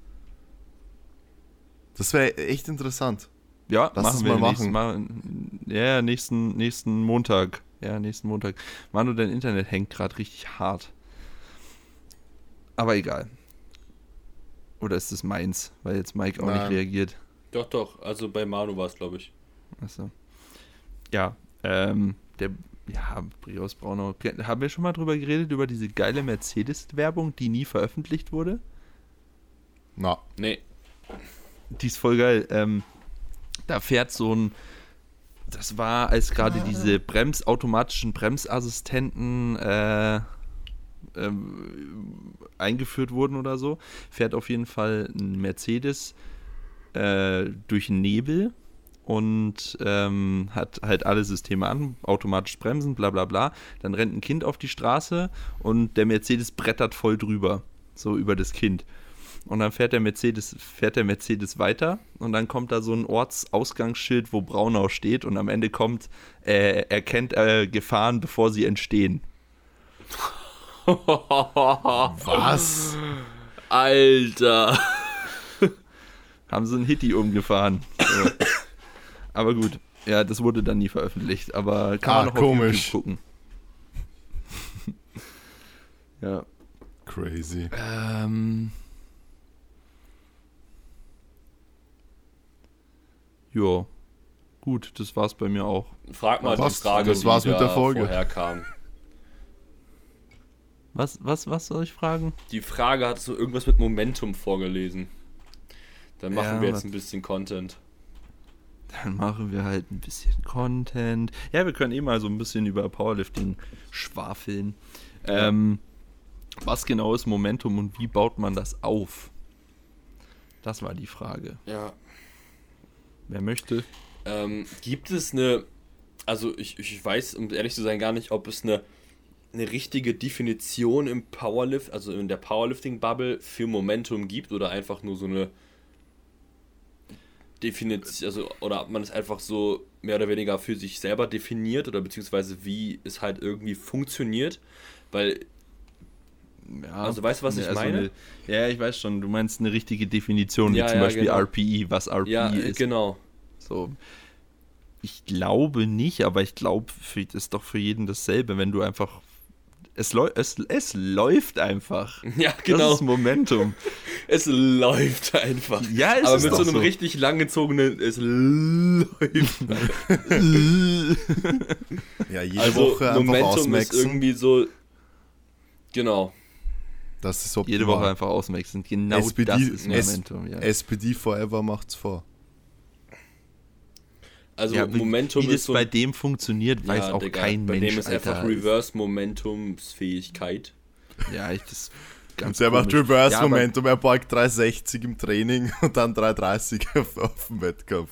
Das wäre echt interessant. Ja, Lass machen es wir mal nächsten. Ja, ja, nächsten, nächsten Montag. Ja, nächsten Montag. Manu, dein Internet hängt gerade richtig hart. Aber egal. Oder ist es meins, weil jetzt Mike auch Nein. nicht reagiert. Doch, doch. Also bei Manu war es, glaube ich. Achso. Ja, ähm, der, ja, Brios Braunau. Haben wir schon mal drüber geredet, über diese geile Mercedes-Werbung, die nie veröffentlicht wurde? Na, Nee. Die ist voll geil. Ähm, da fährt so ein. Das war, als gerade diese Brems, automatischen Bremsassistenten äh, ähm, eingeführt wurden oder so, fährt auf jeden Fall ein Mercedes äh, durch den Nebel und ähm, hat halt alle Systeme an, automatisch bremsen, bla bla bla. Dann rennt ein Kind auf die Straße und der Mercedes brettert voll drüber, so über das Kind. Und dann fährt der Mercedes, fährt der Mercedes weiter und dann kommt da so ein Ortsausgangsschild, wo Braunau steht und am Ende kommt, äh, erkennt äh, Gefahren, bevor sie entstehen. was? Alter. Haben sie einen Hitti umgefahren. So. Aber gut, ja, das wurde dann nie veröffentlicht, aber kann Ah, man noch komisch. auf YouTube gucken. ja. Crazy. Ähm. Ja. Gut, das war's bei mir auch. Frag mal Was? die Frage, Das war's die mit da der Folge. vorher kam. Was, was, was soll ich fragen? Die Frage hat so irgendwas mit Momentum vorgelesen. Dann machen Ja, wir jetzt ein bisschen Content. Dann machen wir halt ein bisschen Content. Ja, wir können eh mal so ein bisschen über Powerlifting schwafeln. Ähm, was genau ist Momentum und wie baut man das auf? Das war die Frage. Ja. Wer möchte? Ähm, gibt es eine, also ich, ich weiß, um ehrlich zu sein, gar nicht, ob es eine, eine richtige Definition im Powerlift, also in der Powerlifting-Bubble für Momentum gibt oder einfach nur so eine Definition, also oder ob man es einfach so mehr oder weniger für sich selber definiert oder beziehungsweise wie es halt irgendwie funktioniert, weil Ja, Also weißt du, was ich meine? Eine, ja, ich weiß schon. Du meinst eine richtige Definition, Ja, wie zum ja, Beispiel genau. RPE, was RPE ja, ist. genau. So. Ich glaube nicht, aber ich glaube, das ist doch für jeden dasselbe, wenn du einfach. Es, läu es, es läuft einfach. Ja, Das genau. ist Momentum. Es läuft einfach. Ja, es Aber ist mit so einem so. richtig langgezogenen, es läuft. Ja, jede also Woche einfach Momentum ist ausmaxen. irgendwie so. Genau. Das ist optimal. Jede Woche einfach auswechseln. Genau SPD, das ist Momentum. Ja. SPD Forever macht's vor. Also ja, wie- Momentum wie ist das so. bei dem funktioniert, weiß ja, auch Digga, kein bei Mensch. dem ist einfach Alter. Reverse Momentumsfähigkeit. Ja, ich das ganz Der macht. Reverse Ja, Momentum, er beugt 360 im Training und dann 330 auf, auf dem Wettkampf.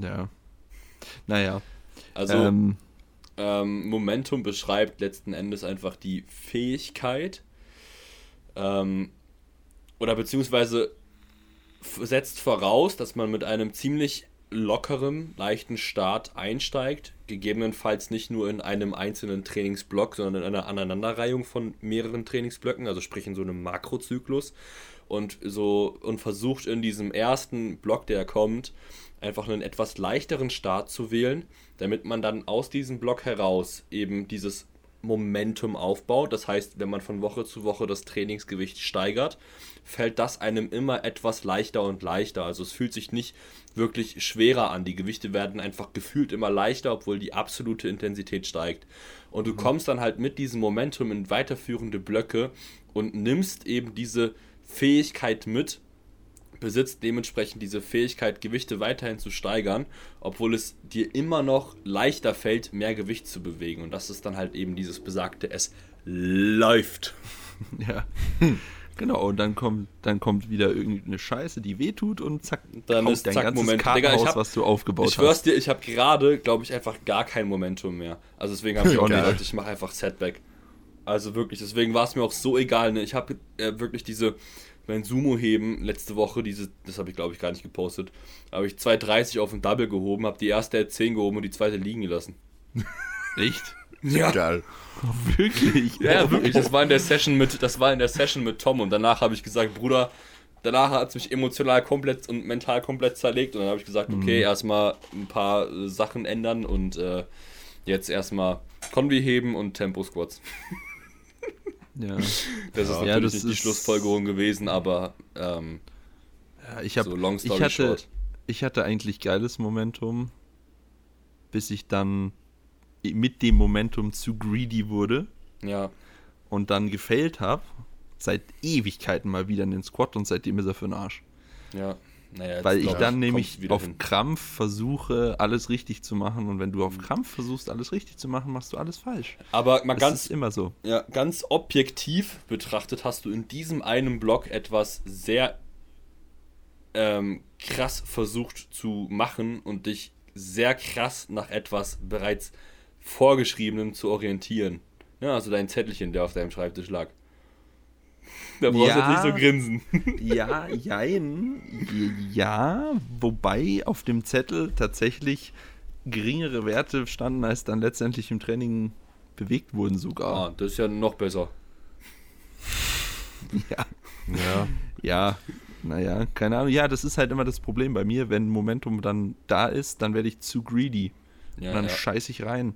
Ja. Naja. Also ähm, ähm, Momentum beschreibt letzten Endes einfach die Fähigkeit ähm, oder beziehungsweise setzt voraus, dass man mit einem ziemlich lockerem, leichten Start einsteigt, gegebenenfalls nicht nur in einem einzelnen Trainingsblock, sondern in einer Aneinanderreihung von mehreren Trainingsblöcken, also sprich in so einem Makrozyklus und so und versucht in diesem ersten Block, der kommt, einfach einen etwas leichteren Start zu wählen, damit man dann aus diesem Block heraus eben dieses Momentum aufbaut. Das heißt, wenn man von Woche zu Woche das Trainingsgewicht steigert, fällt das einem immer etwas leichter und leichter. Also es fühlt sich nicht wirklich schwerer an. Die Gewichte werden einfach gefühlt immer leichter, obwohl die absolute Intensität steigt. Und du mhm. kommst dann halt mit diesem Momentum in weiterführende Blöcke und nimmst eben diese Fähigkeit mit, besitzt dementsprechend diese Fähigkeit, Gewichte weiterhin zu steigern, obwohl es dir immer noch leichter fällt, mehr Gewicht zu bewegen. Und das ist dann halt eben dieses besagte, es läuft. Ja. Genau, und dann kommt, dann kommt wieder irgendeine Scheiße, die wehtut und zack, dann ist dein zack, ganzes Moment. Digga, ich hab, was du aufgebaut ich schwör's dir, ich habe gerade, glaube ich, einfach gar kein Momentum mehr. Also deswegen habe ich auch gesagt, ich mache einfach Setback. Also wirklich, deswegen war es mir auch so egal. Ne? Ich habe äh, wirklich diese, mein Sumo-Heben letzte Woche, diese, das habe ich glaube ich gar nicht gepostet, habe ich 2,30 auf ein Double gehoben, habe die erste 10 gehoben und die zweite liegen gelassen. Echt? Ja. Geil. Oh, wirklich? Ja, ja, wirklich. Das war in der Session mit, das war in der Session mit Tom und danach habe ich gesagt, Bruder, danach hat es mich emotional komplett und mental komplett zerlegt und dann habe ich gesagt, okay, mhm. erstmal ein paar äh, Sachen ändern und äh, jetzt erstmal Konvi heben und Tempo Squats. Ja. Das ist natürlich ja, das nicht die Schlussfolgerung gewesen, aber ähm, ja, ich hab, so long story ich hatte, short. Ich hatte eigentlich geiles Momentum, bis ich dann mit dem Momentum zu greedy wurde. Ja. Und dann gefailt habe. Seit Ewigkeiten mal wieder in den Squat und seitdem ist er für den Arsch. Ja. Naja, Weil ich dann nämlich auf hin. Krampf versuche, alles richtig zu machen. Und wenn du auf. Krampf versuchst, alles richtig zu machen, machst du alles falsch. Aber mal das ganz, ist immer so. Ja, ganz objektiv betrachtet hast du in diesem einen Block etwas sehr ähm, krass versucht zu machen und dich sehr krass nach etwas bereits vorgeschriebenem zu orientieren. Ja, also dein Zettelchen, der auf deinem Schreibtisch lag. Da brauchst du ja, jetzt nicht so grinsen. Ja, jein. Ja, wobei auf dem Zettel tatsächlich geringere Werte standen, als dann letztendlich im Training bewegt wurden sogar. Ah, das ist ja noch besser. ja. Ja. Ja. Naja, keine Ahnung. Ja, das ist halt immer das Problem bei mir. Wenn Momentum dann da ist, dann werde ich zu greedy. Ja, und dann ja. scheiße ich rein.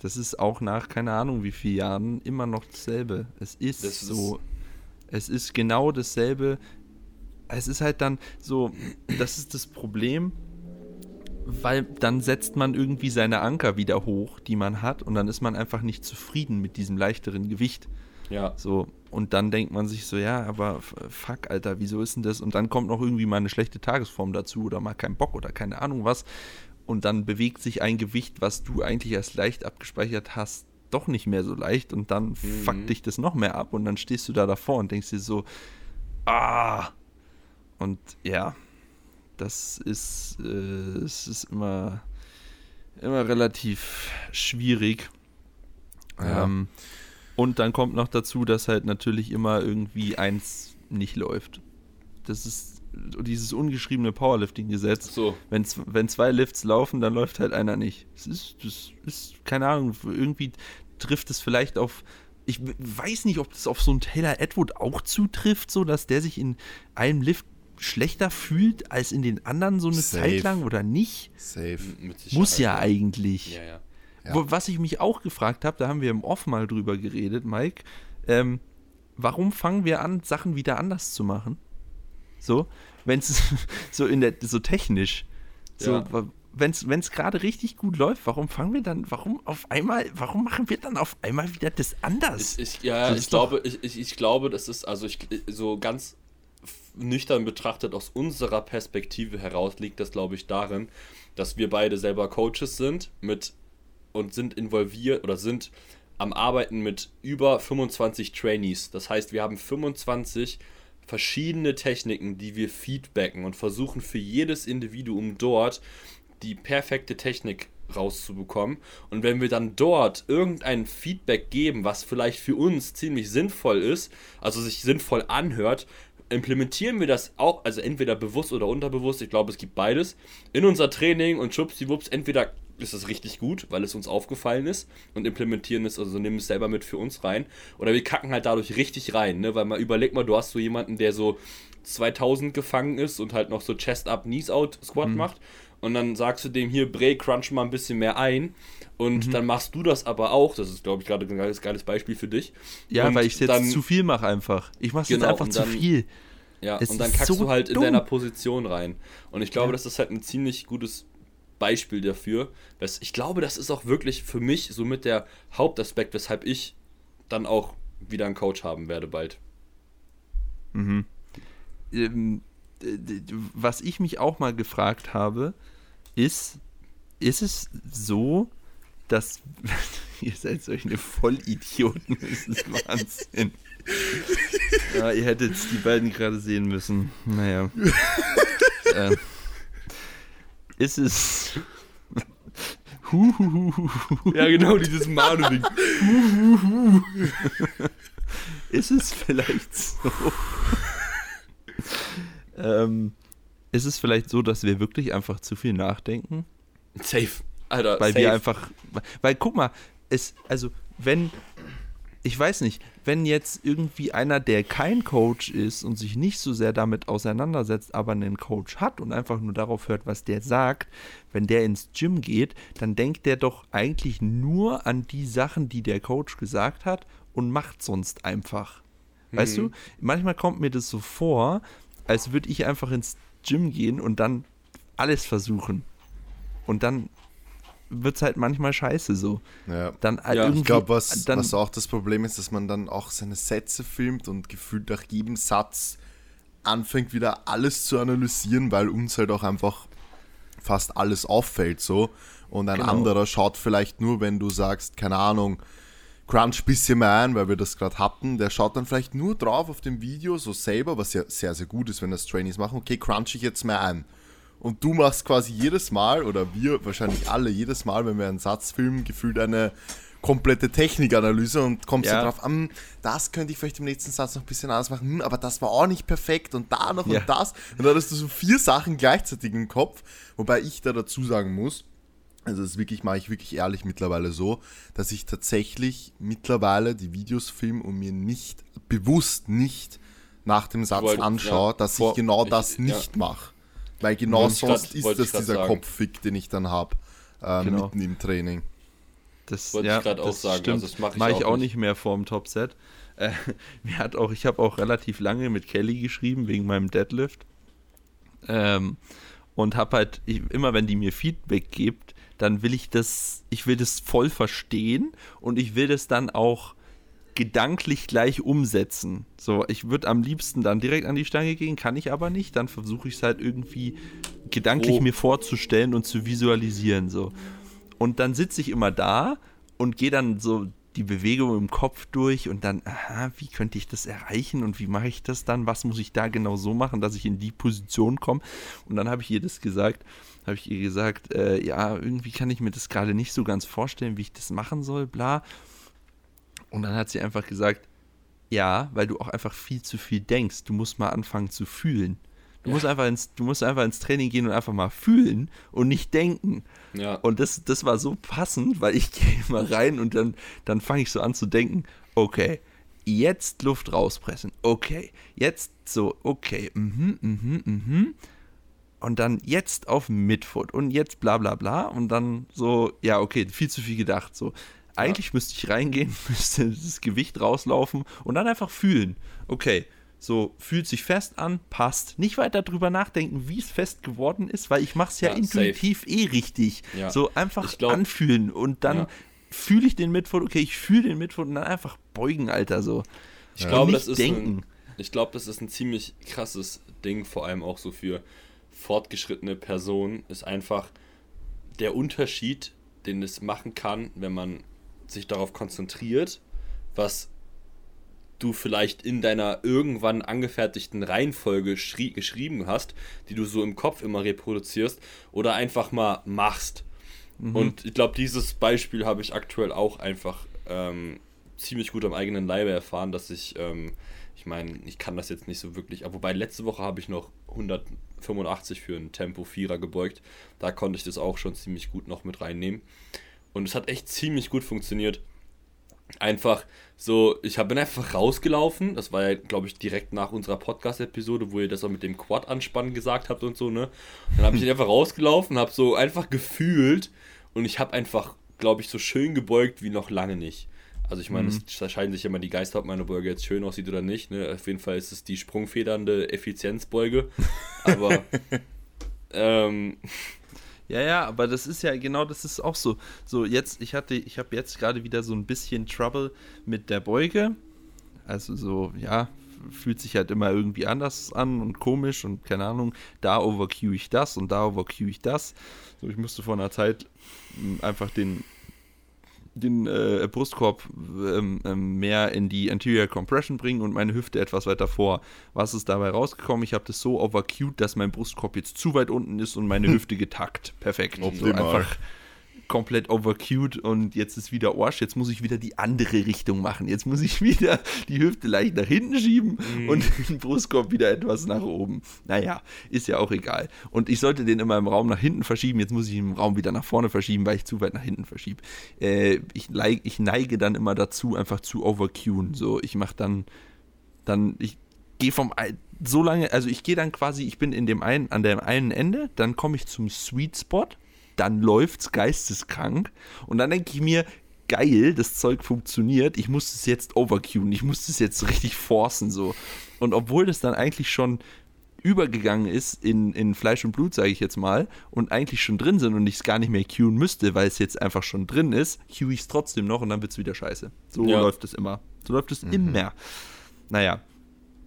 Das ist auch nach, keine Ahnung wie vielen Jahren, immer noch dasselbe. Es ist das so. Ist es ist genau dasselbe. Es ist halt dann so, das ist das Problem, weil dann setzt man irgendwie seine Anker wieder hoch, die man hat, und dann ist man einfach nicht zufrieden mit diesem leichteren Gewicht. Ja. So, und dann denkt man sich so, ja, aber fuck, Alter, wieso ist denn das? Und dann kommt noch irgendwie mal eine schlechte Tagesform dazu oder mal kein Bock oder keine Ahnung was. Und dann bewegt sich ein Gewicht, was du eigentlich als leicht abgespeichert hast, doch nicht mehr so leicht und dann mhm. fuckt dich das noch mehr ab und dann stehst du da davor und denkst dir so, ah. Und ja, das ist, äh, es ist immer, immer relativ schwierig. Ja. Ähm, und dann kommt noch dazu, dass halt natürlich immer irgendwie eins nicht läuft. Das ist dieses ungeschriebene Powerlifting-Gesetz. So. Wenn, wenn zwei Lifts laufen, dann läuft halt einer nicht. Das ist, das ist, keine Ahnung, irgendwie trifft es vielleicht auf. Ich weiß nicht, ob das auf so einen Taylor Edward auch zutrifft, so dass der sich in einem Lift schlechter fühlt als in den anderen so eine Safe. Zeit lang oder nicht. Safe. Muss ja eigentlich. Ja, ja. Ja. Was ich mich auch gefragt habe, da haben wir im Off mal drüber geredet, Mike. Ähm, warum fangen wir an, Sachen wieder anders zu machen? So, wenn es so in der so technisch. So, ja. wenn es gerade richtig gut läuft, warum fangen wir dann, warum auf einmal, warum machen wir dann auf einmal wieder das anders? Ich, ich ja, ich glaube, ich, ich, ich glaube, das ist, also ich so ganz nüchtern betrachtet aus unserer Perspektive heraus liegt das, glaube ich, darin, dass wir beide selber Coaches sind mit und sind involviert oder sind am Arbeiten mit über 25 Trainees. Das heißt, wir haben 25 verschiedene Techniken, die wir feedbacken und versuchen für jedes Individuum dort die perfekte Technik rauszubekommen. Und wenn wir dann dort irgendein Feedback geben, was vielleicht für uns ziemlich sinnvoll ist, also sich sinnvoll anhört, implementieren wir das auch, also entweder bewusst oder unterbewusst, ich glaube, es gibt beides, in unser Training und schwuppsdiwupps, entweder ist es richtig gut, weil es uns aufgefallen ist und implementieren es, also nehmen es selber mit für uns rein. Oder wir kacken halt dadurch richtig rein, ne? Weil man überleg mal, du hast so jemanden, der so 2000 gefangen ist und halt noch so Chest-Up, Knees-Out Squat mhm. macht. Und dann sagst du dem hier, Bray, crunch mal ein bisschen mehr ein. Und mhm. dann machst du das aber auch. Das ist, glaube ich, gerade ein geiles, geiles Beispiel für dich. Ja, und weil ich es jetzt dann, zu viel mache einfach. Ich mache es genau, jetzt einfach zu viel. Ja, es und dann kackst so du halt dumm. in deiner Position rein. Und ich glaube, ja. das ist halt ein ziemlich gutes Beispiel dafür. Dass ich glaube, das ist auch wirklich für mich somit der Hauptaspekt, weshalb ich dann auch wieder einen Coach haben werde bald. Mhm. Ähm, was ich mich auch mal gefragt habe, ist, ist es so, dass ihr seid solche Vollidioten, das ist Wahnsinn. ja, ihr hättet die beiden gerade sehen müssen. Naja. äh, ist es. ja, genau, dieses Manu-Ding. ist es vielleicht so? ähm, ist es vielleicht so, dass wir wirklich einfach zu viel nachdenken? Safe. Alter, weil safe. wir einfach. Weil guck mal, es, also, wenn ich weiß nicht, wenn jetzt irgendwie einer, der kein Coach ist und sich nicht so sehr damit auseinandersetzt, aber einen Coach hat und einfach nur darauf hört, was der sagt, wenn der ins Gym geht, dann denkt der doch eigentlich nur an die Sachen, die der Coach gesagt hat und macht sonst einfach. Weißt mhm. du, manchmal kommt mir das so vor, als würde ich einfach ins Gym gehen und dann alles versuchen. Und dann wird es halt manchmal scheiße so. Ja, dann halt ja ich glaube, was, was auch das Problem ist, dass man dann auch seine Sätze filmt und gefühlt nach jedem Satz anfängt wieder alles zu analysieren, weil uns halt auch einfach fast alles auffällt so. Und ein genau. anderer schaut vielleicht nur, wenn du sagst, keine Ahnung, crunch bisschen mehr ein, weil wir das gerade hatten, der schaut dann vielleicht nur drauf auf dem Video, so selber, was ja sehr, sehr gut ist, wenn das Trainees machen, okay, crunch ich jetzt mehr ein und du machst quasi jedes Mal, oder wir wahrscheinlich alle jedes Mal, wenn wir einen Satz filmen, gefühlt eine komplette Technikanalyse und kommst ja. drauf, um, das könnte ich vielleicht im nächsten Satz noch ein bisschen anders machen, hm, aber das war auch nicht perfekt und da noch ja. und das. Und dann hast du so vier Sachen gleichzeitig im Kopf, wobei ich da dazu sagen muss, also das wirklich mache ich wirklich ehrlich mittlerweile so, dass ich tatsächlich mittlerweile die Videos filme und mir nicht bewusst nicht nach dem Satz anschaue, dass ich genau das ich, nicht mache. Weil genau wollte sonst grad, ist das dieser sagen. Kopffick, den ich dann habe, äh, genau. mitten im Training. Das wollte ja, ich gerade auch sagen. Stimmt. Also das mache ich, mach ich auch, nicht mehr vorm Topset. Äh, mir hat auch, ich habe auch relativ lange mit Kelly geschrieben wegen meinem Deadlift. Ähm, und habe halt, ich, immer wenn die mir Feedback gibt, dann will ich das, ich will das voll verstehen und ich will das dann auch gedanklich gleich umsetzen. So, ich würde am liebsten dann direkt an die Stange gehen, kann ich aber nicht. Dann versuche ich es halt irgendwie gedanklich oh. mir vorzustellen und zu visualisieren. So. Und dann sitze ich immer da und gehe dann so die Bewegung im Kopf durch und dann, aha, wie könnte ich das erreichen und wie mache ich das dann? Was muss ich da genau so machen, dass ich in die Position komme? Und dann habe ich ihr das gesagt, habe ich ihr gesagt, äh, ja, irgendwie kann ich mir das gerade nicht so ganz vorstellen, wie ich das machen soll, bla. Und dann hat sie einfach gesagt, ja, weil du auch einfach viel zu viel denkst. Du musst mal anfangen zu fühlen. Du, ja. musst einfach ins, du musst einfach ins Training gehen und einfach mal fühlen und nicht denken. Ja. Und das, das war so passend, weil ich gehe immer rein und dann, dann fange ich so an zu denken, okay, jetzt Luft rauspressen. Okay, jetzt so, okay, mhm, mhm, mhm. Und dann jetzt auf Midfoot und jetzt bla bla bla und dann so, ja, okay, viel zu viel gedacht. So, eigentlich ja. müsste ich reingehen, müsste das Gewicht rauslaufen und dann einfach fühlen. Okay, so fühlt sich fest an, passt. Nicht weiter drüber nachdenken, wie es fest geworden ist, weil ich mache es ja, ja, intuitiv safe. eh richtig. Ja. So einfach glaub, anfühlen und dann fühle ich den Midfoot, okay, ich fühle den Midfoot und dann einfach beugen, Alter, so. Ich glaube, das ist denken. Ein, ich glaube, das ist ein ziemlich krasses Ding, vor allem auch so für fortgeschrittene Personen, ist einfach der Unterschied, den es machen kann, wenn man sich darauf konzentriert, was du vielleicht in deiner irgendwann angefertigten Reihenfolge geschrieben hast, die du so im Kopf immer reproduzierst oder einfach mal machst. Und ich glaube, dieses Beispiel habe ich aktuell auch einfach ähm, ziemlich gut am eigenen Leibe erfahren, dass ich, ähm, ich meine, ich kann das jetzt nicht so wirklich, aber wobei letzte Woche habe ich noch 185 für einen Tempo 4er gebeugt. Da konnte ich das auch schon ziemlich gut noch mit reinnehmen. Und es hat echt ziemlich gut funktioniert. Einfach so, ich bin einfach rausgelaufen. Das war ja, glaube ich, direkt nach unserer Podcast-Episode, wo ihr das auch mit dem Quad-Anspannen gesagt habt und so, ne? Dann habe ich einfach rausgelaufen, habe so einfach gefühlt und ich habe einfach, glaube ich, so schön gebeugt wie noch lange nicht. Also ich meine, es scheiden sich immer die Geister, ob meine Beuge jetzt schön aussieht oder nicht. Ne? Auf jeden Fall ist es die sprungfedernde Effizienzbeuge. Aber ähm, Ja, ja, aber das ist ja genau, das ist auch so. So jetzt, ich hatte, ich habe jetzt gerade wieder so ein bisschen Trouble mit der Beuge. Also so, ja, fühlt sich halt immer irgendwie anders an und komisch und keine Ahnung. Da overcue ich das und da overcue ich das. So, ich musste vor einer Zeit m, einfach den den äh, Brustkorb ähm, ähm, mehr in die Anterior Compression bringen und meine Hüfte etwas weiter vor. Was ist dabei rausgekommen? Ich habe das so overcued, dass mein Brustkorb jetzt zu weit unten ist und meine Hüfte getackt. Perfekt. So Optimal. einfach komplett overcued und jetzt ist wieder Arsch. Jetzt muss ich wieder die andere Richtung machen. Jetzt muss ich wieder die Hüfte leicht nach hinten schieben und den Brustkorb wieder etwas nach oben. Naja, ist ja auch egal. Und ich sollte den immer im Raum nach hinten verschieben. Jetzt muss ich ihn im Raum wieder nach vorne verschieben, weil ich zu weit nach hinten verschiebe. Äh, ich, ich neige dann immer dazu, einfach zu overcuen. So, ich mache dann, dann, ich gehe vom so lange, also ich gehe dann quasi, ich bin in dem einen, an dem einen Ende, dann komme ich zum Sweet Spot, dann läuft's geisteskrank und dann denke ich mir, geil, das Zeug funktioniert, ich muss es jetzt overcuen, ich muss es jetzt richtig forcen so. Und obwohl das dann eigentlich schon übergegangen ist in, in Fleisch und Blut, sage ich jetzt mal, und eigentlich schon drin sind und ich es gar nicht mehr queuen müsste, weil es jetzt einfach schon drin ist, queue ich es trotzdem noch und dann wird es wieder scheiße. So Ja. läuft es immer. So läuft es immer. Naja,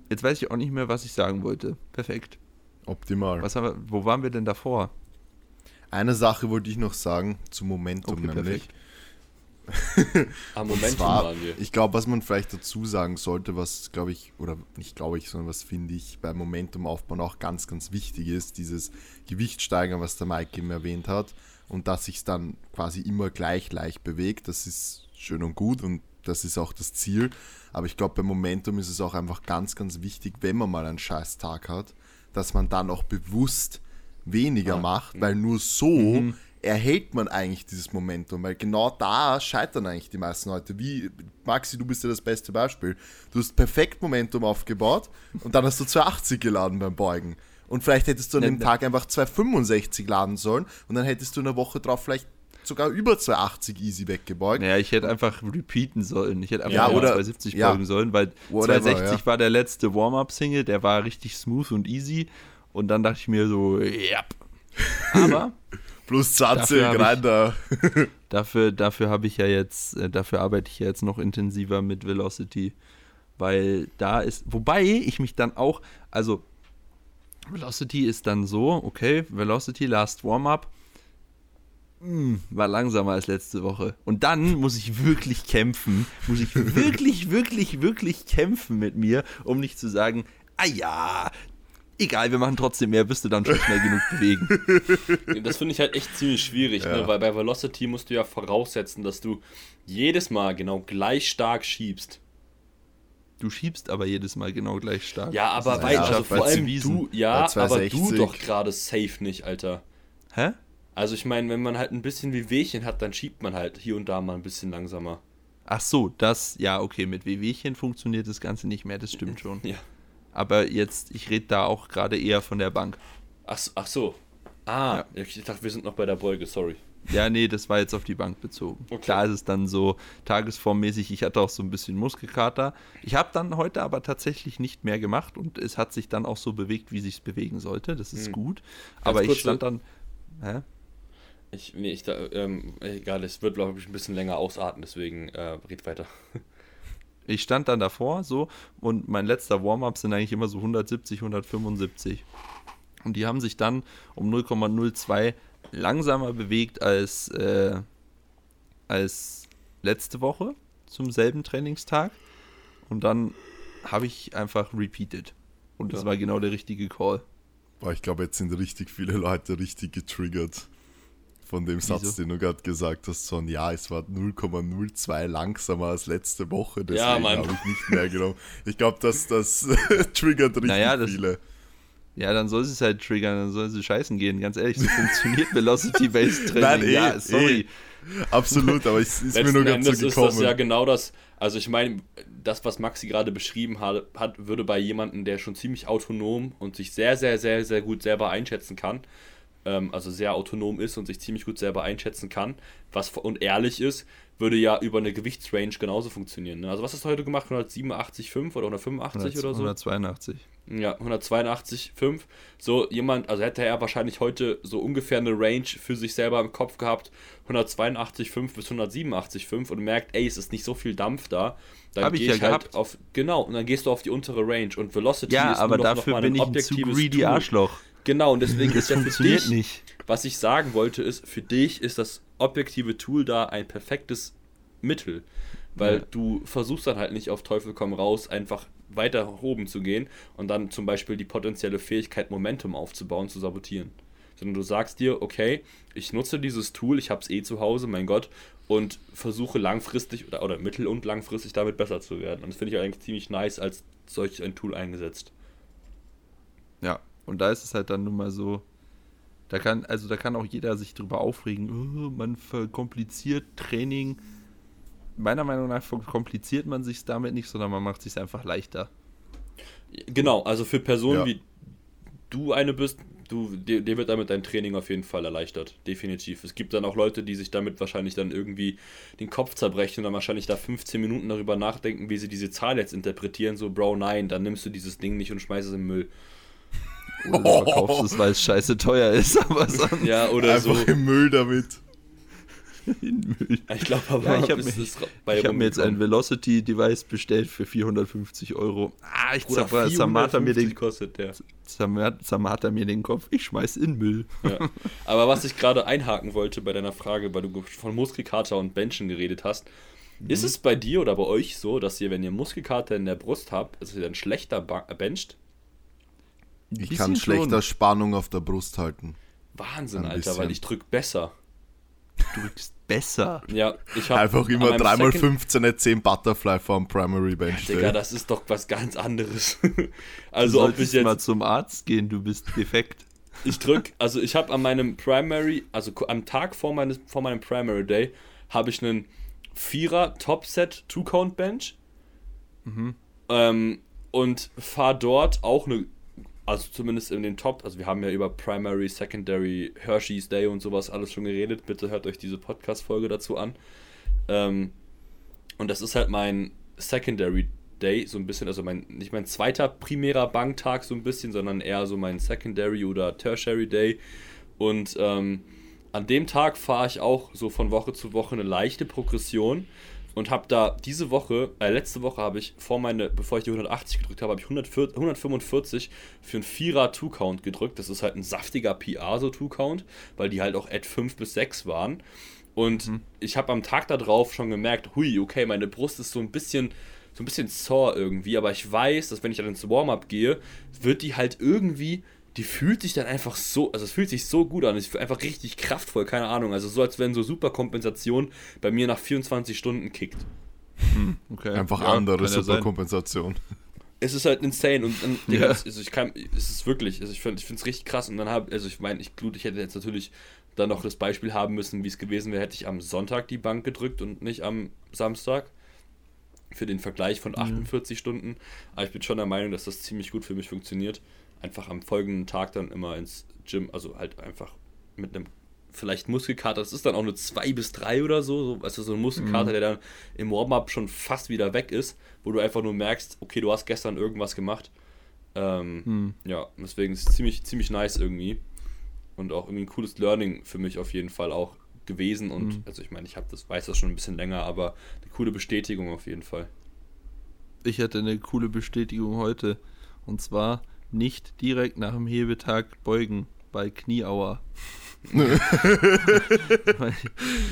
jetzt weiß ich auch nicht mehr, was ich sagen wollte. Perfekt. Optimal. Was haben wir, wo waren wir denn davor? Eine Sache wollte ich noch sagen zum Momentum Okay, nämlich. am Und Moment zwar, waren wir. ich glaube, was man vielleicht dazu sagen sollte, was glaube ich, oder nicht glaube ich, sondern was finde ich beim Momentum aufbauen auch ganz, ganz wichtig ist, dieses Gewichtsteigern, was der Mike eben erwähnt hat und dass sich dann quasi immer gleich leicht bewegt, das ist schön und gut und das ist auch das Ziel. Aber ich glaube, beim Momentum ist es auch einfach ganz, ganz wichtig, wenn man mal einen scheiß Tag hat, dass man dann auch bewusst weniger macht, weil nur so erhält man eigentlich dieses Momentum, weil genau da scheitern eigentlich die meisten Leute. Wie, Maxi, du bist ja das beste Beispiel. Du hast perfekt Momentum aufgebaut und dann hast du 280 geladen beim Beugen. Und vielleicht hättest du an dem ne. Tag einfach 265 laden sollen und dann hättest du in der Woche drauf vielleicht sogar über 280 easy weggebeugt. Naja, ich hätte einfach repeaten sollen. Ich hätte einfach Ja, oder- 270 ja. folgen sollen, weil Whatever, 260 ja. war der letzte Warm-Up-Single, der war richtig smooth und easy. Und dann dachte ich mir so, ja. Aber Plus 20 Dafür hab ich- rein da. dafür, dafür habe ich ja jetzt, äh, dafür arbeite ich ja jetzt noch intensiver mit Velocity. Weil da ist, wobei ich mich dann auch, also Velocity ist dann so, okay, Velocity Last Warm-Up mm, war langsamer als letzte Woche. Und dann muss ich wirklich kämpfen, muss ich wirklich, wirklich, wirklich kämpfen mit mir, um nicht zu sagen, ah ja, egal, wir machen trotzdem mehr, bist du dann schon schnell genug bewegen. Das finde ich halt echt ziemlich schwierig, ne? weil bei Velocity musst du ja voraussetzen, dass du jedes Mal genau gleich stark schiebst. Du schiebst aber jedes Mal genau gleich stark. Ja, aber weil, ist also vor allem du, ja, aber du 260. doch gerade safe nicht, Alter. Hä? Also ich meine, wenn man halt ein bisschen wie Wehchen hat, dann schiebt man halt hier und da mal ein bisschen langsamer. Ach so, das, ja, okay, mit WWchen funktioniert das Ganze nicht mehr, das stimmt schon. Ja. Aber jetzt, ich rede da auch gerade eher von der Bank. Ach, ach so. Ah, ich dachte, wir sind noch bei der Beuge, sorry. Ja, nee, das war jetzt auf die Bank bezogen. Okay. Klar ist es dann so tagesformmäßig, ich hatte auch so ein bisschen Muskelkater. Ich habe dann heute aber tatsächlich nicht mehr gemacht und es hat sich dann auch so bewegt, wie sich es bewegen sollte. Das ist gut. Aber ich stand dann. Hä? Ich, nee, ich, da, ähm, egal, es wird, glaube ich, ein bisschen länger ausatmen, deswegen äh, red weiter. Ich stand dann davor so und mein letzter Warm-up sind eigentlich immer so 170, 175. Und die haben sich dann um 0,02 langsamer bewegt als, äh, als letzte Woche zum selben Trainingstag. Und dann habe ich einfach repeated. Und das Ja. war genau der richtige Call. Boah, ich glaube, jetzt sind richtig viele Leute richtig getriggert von dem Satz, Wieso? den du gerade gesagt hast, so ein Ja, es war 0,02 langsamer als letzte Woche, deswegen Ja, habe ich nicht mehr genommen. Ich glaube, das, das triggert richtig Naja, das- viele. Ja, dann soll sie es halt triggern, dann soll sie scheißen gehen. Ganz ehrlich, so funktioniert Velocity-Based Training. Nein, eh, ja, sorry. eh. Absolut, aber es ist mir nur ganz so ist gekommen. das ja genau das. Also ich meine, das, was Maxi gerade beschrieben hat, hat, würde bei jemandem, der schon ziemlich autonom und sich sehr, sehr, sehr, sehr gut selber einschätzen kann, ähm, also sehr autonom ist und sich ziemlich gut selber einschätzen kann, was und ehrlich ist, würde ja über eine Gewichtsrange genauso funktionieren. Ne? Also was hast du heute gemacht? 187,5 oder 185 oder so? 182. Ja, 182,5. So jemand, also hätte er wahrscheinlich heute so ungefähr eine Range für sich selber im Kopf gehabt, 182,5 bis 187,5 und merkt, ey, es ist nicht so viel Dampf da. Dann Hab ich ja halt gehabt. auf, genau, und dann gehst du auf die untere Range und Velocity Ja, ist aber nur noch, dafür noch mal bin ich ein zu greedy Tool. Arschloch. Genau, und deswegen Das ist ja für dich, nicht. was ich sagen wollte, ist, für dich ist das objektive Tool da ein perfektes Mittel. Weil Ja. du versuchst dann halt nicht auf Teufel komm raus, einfach weiter oben zu gehen und dann zum Beispiel die potenzielle Fähigkeit, Momentum aufzubauen, zu sabotieren. Sondern du sagst dir, okay, ich nutze dieses Tool, ich habe es eh zu Hause, mein Gott, und versuche langfristig oder, oder mittel- und langfristig damit besser zu werden. Und das finde ich eigentlich ziemlich nice als solch ein Tool eingesetzt. Ja, und da ist es halt dann nun mal so, da kann, also da kann auch jeder sich drüber aufregen, oh, man verkompliziert Training. Meiner Meinung nach verkompliziert man sich damit nicht, sondern man macht es sich einfach leichter. Genau, also für Personen Ja. wie du eine bist, du, dir, dir wird damit dein Training auf jeden Fall erleichtert. Definitiv. Es gibt dann auch Leute, die sich damit wahrscheinlich dann irgendwie den Kopf zerbrechen und dann wahrscheinlich da 15 Minuten darüber nachdenken, wie sie diese Zahl jetzt interpretieren. So, Bro, nein, dann nimmst du dieses Ding nicht und schmeißt es im Müll. Oder du verkaufst es, weil es scheiße teuer ist, aber sonst Ja, oder so. Einfach im Müll damit. in Müll. Ich glaube aber, Ja, ich habe mir, ich hab mir jetzt ein. Velocity-Device bestellt für 450 Euro. Ah, ich Bruder, zermarter mir 450 den, kostet der. zermar- zermarter mir den Kopf. Ich schmeiß in Müll. Ja. Aber was ich gerade einhaken wollte bei deiner Frage, weil du von Muskelkater und Benchen geredet hast, ist es bei dir oder bei euch so, dass ihr, wenn ihr Muskelkater in der Brust habt, dass ihr dann schlechter bencht? Ich kann schlechter schon. Spannung auf der Brust halten. Wahnsinn, Ein Alter, bisschen. weil ich drück besser. Du drückst besser. Ja, ich habe Einfach immer 3x15 10 Butterfly vom Primary Bench. Digga, Day. das ist doch was ganz anderes. Du also ob ich solltest mal jetzt zum Arzt gehen, du bist defekt. Ich drück, also ich habe an meinem Primary, also am Tag vor, meines, vor meinem Primary Day, habe ich einen Vierer Topset Two-Count Bench. Ähm, und fahr dort auch eine, also zumindest in den Top, also wir haben ja über Primary, Secondary, Hershey's Day und sowas alles schon geredet. Bitte hört euch diese Podcast-Folge dazu an. Ähm, und das ist halt mein Secondary Day, so ein bisschen, also mein, nicht mein zweiter primärer Banktag so ein bisschen, sondern eher so mein Secondary oder Tertiary Day. Und ähm, an dem Tag fahre ich auch so von Woche zu Woche eine leichte Progression und habe da diese Woche, äh, letzte Woche habe ich vor meine, bevor ich die 180 gedrückt habe, habe ich 140, 145 für einen Vierer Two-Count gedrückt. Das ist halt ein saftiger PR, so Two-Count, weil die halt auch Ad 5 bis 6 waren. Und ich habe am Tag darauf schon gemerkt, hui, okay, meine Brust ist so ein bisschen, so ein bisschen sore irgendwie, aber ich weiß, dass wenn ich dann ins Warm-up gehe, wird die halt irgendwie, die fühlt sich dann einfach so, also es fühlt sich so gut an, es ist einfach richtig kraftvoll, keine Ahnung, also so als wenn so Superkompensation bei mir nach 24 Stunden kickt. Okay. Einfach Ja, andere ja. Superkompensation. Es ist halt insane und dann, Digga, Ja. es- also ich kann, es ist wirklich, also ich finde es richtig krass und dann habe, also ich meine, ich, gut, ich hätte jetzt natürlich dann noch das Beispiel haben müssen, wie es gewesen wäre, hätte ich am Sonntag die Bank gedrückt und nicht am Samstag. Für den Vergleich von 48 Stunden. Aber ich bin schon der Meinung, dass das ziemlich gut für mich funktioniert. Einfach am folgenden Tag dann immer ins Gym, also halt einfach mit einem vielleicht Muskelkater, das ist dann auch eine 2 bis 3 oder so, so also so ein Muskelkater, der dann im Warm-up schon fast wieder weg ist, wo du einfach nur merkst, okay, du hast gestern irgendwas gemacht. Ähm, Ja, deswegen ist es ziemlich, ziemlich nice irgendwie. Und auch irgendwie ein cooles Learning für mich auf jeden Fall auch gewesen. Und also ich meine, ich habe das, weiß das schon ein bisschen länger, aber eine coole Bestätigung auf jeden Fall. Ich hatte eine coole Bestätigung heute. Und zwar nicht direkt nach dem Hebetag beugen bei Knieauer.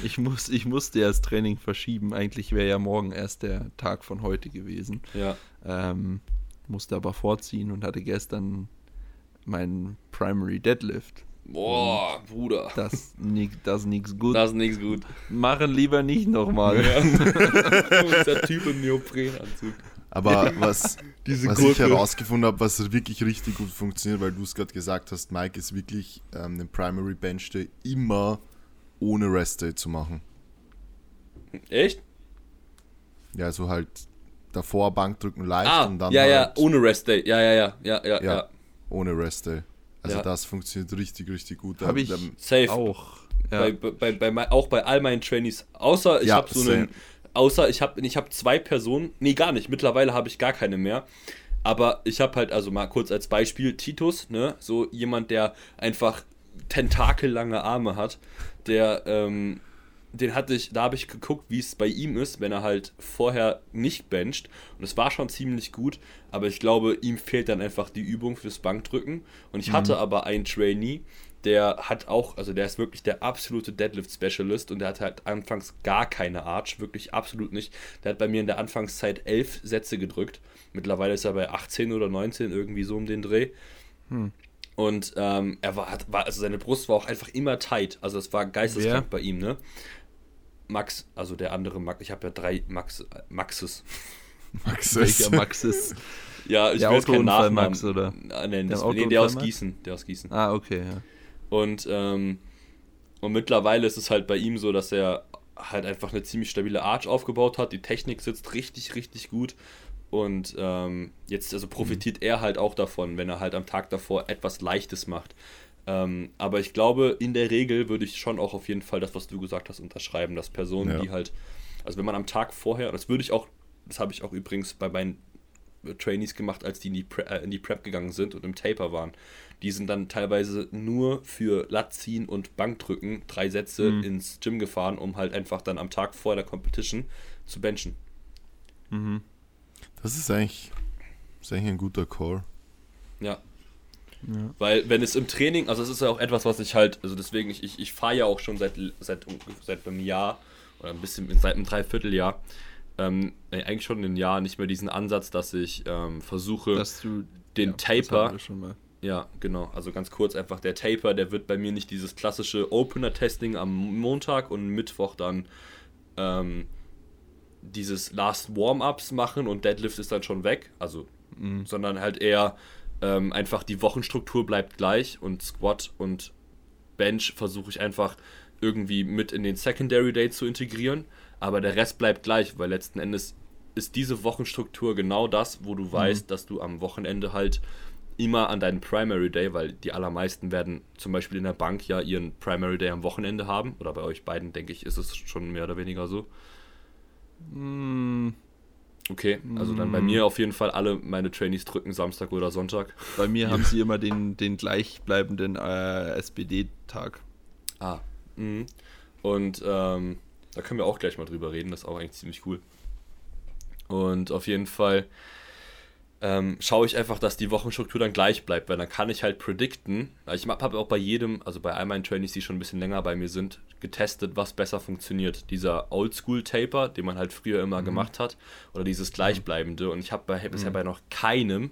Ich, muss, ich musste ja das Training verschieben. Eigentlich wäre ja morgen erst der Tag von heute gewesen. Ja. Ähm, musste aber vorziehen und hatte gestern meinen Primary Deadlift. Boah, Bruder. Das, das nix gut. Das ist nichts gut. Machen lieber nicht nochmal. Dieser Typ im Neoprenanzug. Aber was, Diese was ich herausgefunden habe, was wirklich richtig gut funktioniert, weil du es gerade gesagt hast, Mike ist wirklich ähm, den Primary Bench Day immer ohne Rest Day zu machen. Echt? Ja, so halt davor Bankdrücken leicht Ah, und dann ja, ja, halt ohne Rest Day. Ja, ja, ja, ja, ja, Ja. ja. ohne Rest Day. Also Ja. das funktioniert richtig, richtig gut. Habe ich Safe. auch. Ja. Bei, bei, bei, auch bei all meinen Trainees. Außer ich Ja, habe so same. einen. Außer ich habe ich hab zwei Personen. Nee, gar nicht. Mittlerweile habe ich gar keine mehr. Aber ich habe halt, also mal kurz als Beispiel, Titus, ne? So jemand, der einfach tentakellange Arme hat. Der, ähm, den hatte ich, da habe ich geguckt, wie es bei ihm ist, wenn er halt vorher nicht bencht. Und es war schon ziemlich gut, aber ich glaube, ihm fehlt dann einfach die Übung fürs Bankdrücken. Und ich hatte aber einen Trainee, der hat auch, also der ist wirklich der absolute Deadlift-Specialist und der hat halt anfangs gar keine Arch, wirklich absolut nicht. Der hat bei mir in der Anfangszeit elf Sätze gedrückt. Mittlerweile ist er bei 18 oder 19, irgendwie so um den Dreh. Und ähm, er war, hat, war, also seine Brust war auch einfach immer tight. Also es war geisteskrank Wer? bei ihm, ne? Max, also der andere Max, ich habe ja drei Max, Maxes. Max Welcher ist- Max ist. Ja, ich Der will jetzt keinen Autounfall Nachnamen Max, oder? äh, nennen. Der Das- Nee, der Autounfall aus Max? Gießen. Der aus Gießen. Ah, okay, ja. Und, ähm, und mittlerweile ist es halt bei ihm so, dass er halt einfach eine ziemlich stabile Arch aufgebaut hat. Die Technik sitzt richtig, richtig gut. Und ähm, jetzt also profitiert er halt auch davon, wenn er halt am Tag davor etwas Leichtes macht. Ähm, aber ich glaube, in der Regel würde ich schon auch auf jeden Fall das, was du gesagt hast, unterschreiben, dass Personen, Ja. die halt, also wenn man am Tag vorher, das würde ich auch, das habe ich auch übrigens bei meinen Trainees gemacht, als die in die, Pre äh, in die Prep gegangen sind und im Taper waren. Die sind dann teilweise nur für Lat ziehen und Bankdrücken drei Sätze Mhm. ins Gym gefahren, um halt einfach dann am Tag vor der Competition zu benchen. Das ist eigentlich, ist eigentlich ein guter Call. Ja. Ja. Weil wenn es im Training, also es ist ja auch etwas, was ich halt, also deswegen, ich, ich, ich fahre ja auch schon seit, seit, seit einem Jahr oder ein bisschen, seit einem Dreivierteljahr, ähm, eigentlich schon ein Jahr nicht mehr diesen Ansatz, dass ich ähm, versuche, Dass du den ja, Taper, ja, genau, also ganz kurz einfach, der Taper, der wird bei mir nicht dieses klassische Opener-Testing am Montag und Mittwoch dann ähm, dieses Last Warm-Ups machen und Deadlift ist dann schon weg, also, sondern halt eher ähm, einfach die Wochenstruktur bleibt gleich und Squat und Bench versuche ich einfach irgendwie mit in den Secondary Day zu integrieren, aber der Rest bleibt gleich, weil letzten Endes ist diese Wochenstruktur genau das, wo du weißt, dass du am Wochenende halt immer an deinen Primary Day, weil die allermeisten werden zum Beispiel in der Bank ja ihren Primary Day am Wochenende haben, oder bei euch beiden, denke ich, ist es schon mehr oder weniger so. Mm, Okay, also dann bei mir auf jeden Fall alle meine Trainees drücken Samstag oder Sonntag. Bei mir haben sie immer den, den gleichbleibenden äh, SPD-Tag. Ah. Mhm. Und ähm, da können wir auch gleich mal drüber reden, das ist auch eigentlich ziemlich cool. Und auf jeden Fall ähm, schaue ich einfach, dass die Wochenstruktur dann gleich bleibt, weil dann kann ich halt predikten. Ich habe auch bei jedem, also bei all meinen Trainees, die schon ein bisschen länger bei mir sind, getestet, was besser funktioniert. Dieser Oldschool-Taper, den man halt früher immer gemacht hat, oder dieses gleichbleibende. Und ich habe bei, bisher bei noch keinem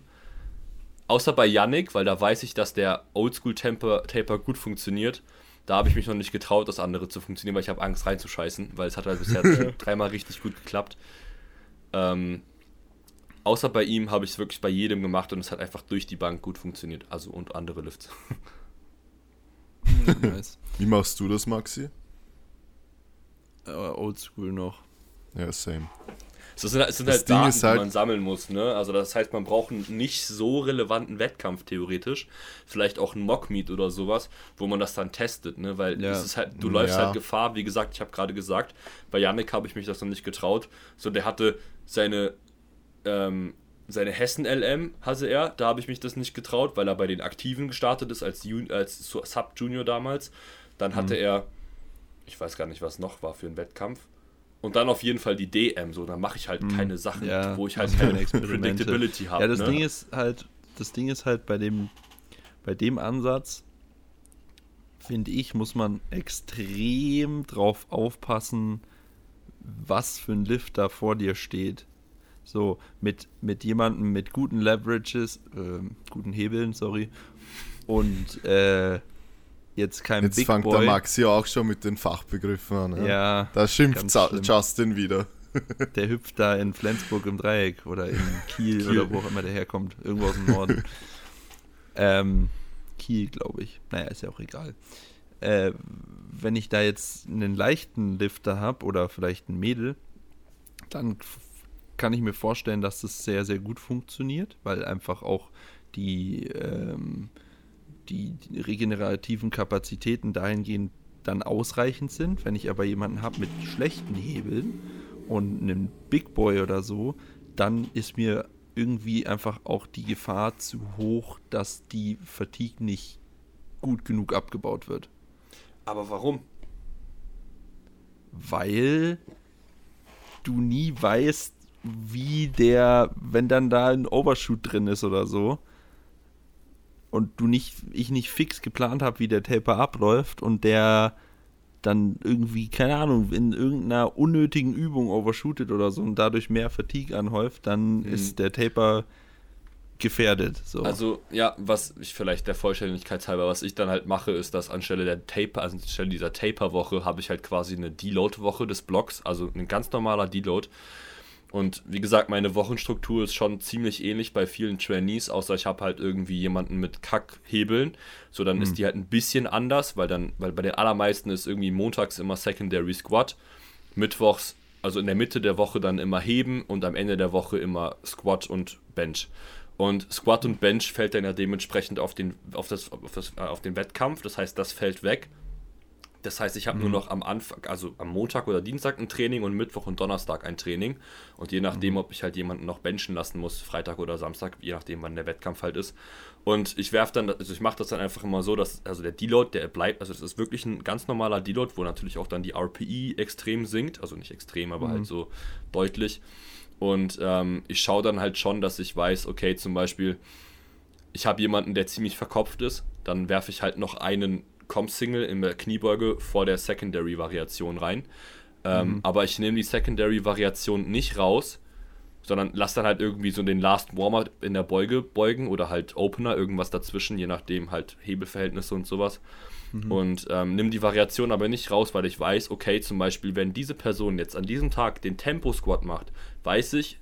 Außer bei Yannick, weil da weiß ich, dass der Oldschool-Taper Taper gut funktioniert. Da habe ich mich noch nicht getraut, das andere zu funktionieren, weil ich habe Angst reinzuscheißen, weil es hat halt bisher dreimal richtig gut geklappt. Ähm, außer bei ihm habe ich es wirklich bei jedem gemacht und es hat einfach durch die Bank gut funktioniert. Also und andere Lifts. nice. Wie machst du das, Maxi? Äh, Oldschool noch. Ja, same. Sind, es sind Das halt Ding Daten, halt- die man sammeln muss, ne? Also das heißt, man braucht einen nicht so relevanten Wettkampf theoretisch. Vielleicht auch ein Mockmeet oder sowas, wo man das dann testet, ne? Weil Ja. es ist halt, du läufst Ja. halt Gefahr, wie gesagt, ich habe gerade gesagt, bei Yannick habe ich mich das noch nicht getraut. So, der hatte seine, ähm, seine Hessen-LM hatte er, da habe ich mich das nicht getraut, weil er bei den Aktiven gestartet ist als, Jun als Sub-Junior damals. Dann hatte Mhm. er, ich weiß gar nicht, was noch war für ein Wettkampf. Und dann auf jeden Fall die DM, so, dann mache ich halt keine Sachen. Ja, wo ich halt keine. Predictability habe. Ja, das ne? Ding ist halt, das Ding ist halt bei dem, bei dem Ansatz, finde ich, muss man extrem drauf aufpassen, was für ein Lift da vor dir steht. So, mit, mit jemandem mit guten Leverages, ähm, guten Hebeln, sorry, und äh, jetzt kein Jetzt Big fängt Boy. der Maxi auch schon mit den Fachbegriffen an. Ja. Ja, Da schimpft. Justin wieder. der hüpft da in Flensburg im Dreieck oder in Kiel, Kiel. oder wo auch immer der herkommt. Irgendwo aus dem Norden. ähm, Kiel, glaube ich. Naja, ist ja auch egal. Äh, wenn ich da jetzt einen leichten Lifter habe oder vielleicht ein Mädel, dann kann ich mir vorstellen, dass das sehr, sehr gut funktioniert, weil einfach auch die, ähm, die, regenerativen Kapazitäten dahingehend dann ausreichend sind. Wenn ich aber jemanden habe mit schlechten Hebeln und einem Big Boy oder so, dann ist mir irgendwie einfach auch die Gefahr zu hoch, dass die Fatigue nicht gut genug abgebaut wird. Aber warum? weil du nie weißt, wie der, wenn dann da ein Overshoot drin ist oder so und du nicht, ich nicht fix geplant habe, wie der Taper abläuft und der dann irgendwie, keine Ahnung, in irgendeiner unnötigen Übung overshootet oder so und dadurch mehr Fatigue anhäuft, dann ist der Taper gefährdet. So. Also, ja, was ich vielleicht der Vollständigkeit halber, was ich dann halt mache, ist, dass anstelle der Taper, also anstelle dieser Taper-Woche, habe ich halt quasi eine Deload-Woche des Blocks, also ein ganz normaler Deload. Und wie gesagt, meine Wochenstruktur ist schon ziemlich ähnlich bei vielen Trainees, außer ich habe halt irgendwie jemanden mit Kackhebeln. So, dann ist die halt ein bisschen anders, weil dann, weil bei den allermeisten ist irgendwie montags immer Secondary Squat, mittwochs, also in der Mitte der Woche dann immer heben und am Ende der Woche immer Squat und Bench. Und Squat und Bench fällt dann ja dementsprechend auf den, auf das, auf das, äh, auf den Wettkampf, das heißt, das fällt weg. Das heißt, ich habe nur noch am Anfang, also am Montag oder Dienstag ein Training und Mittwoch und Donnerstag ein Training. Und je nachdem, ob ich halt jemanden noch benchen lassen muss, Freitag oder Samstag, je nachdem, wann der Wettkampf halt ist. Und ich werfe dann, also ich mache das dann einfach immer so, dass, also der Deload, der bleibt, also es ist wirklich ein ganz normaler Deload, wo natürlich auch dann die RPI extrem sinkt, also nicht extrem, aber halt so deutlich. Und ähm, ich schaue dann halt schon, dass ich weiß, okay, zum Beispiel, ich habe jemanden, der ziemlich verkopft ist, dann werfe ich halt noch einen Com-Single in der Kniebeuge vor der Secondary-Variation rein. Ähm, Aber ich nehme die Secondary-Variation nicht raus, sondern lasse dann halt irgendwie so den Last Warmer in der Beuge beugen oder halt Opener, irgendwas dazwischen, je nachdem halt Hebelverhältnisse und sowas. Und ähm, nimm die Variation aber nicht raus, weil ich weiß, okay, zum Beispiel, wenn diese Person jetzt an diesem Tag den Tempo-Squat macht, weiß ich,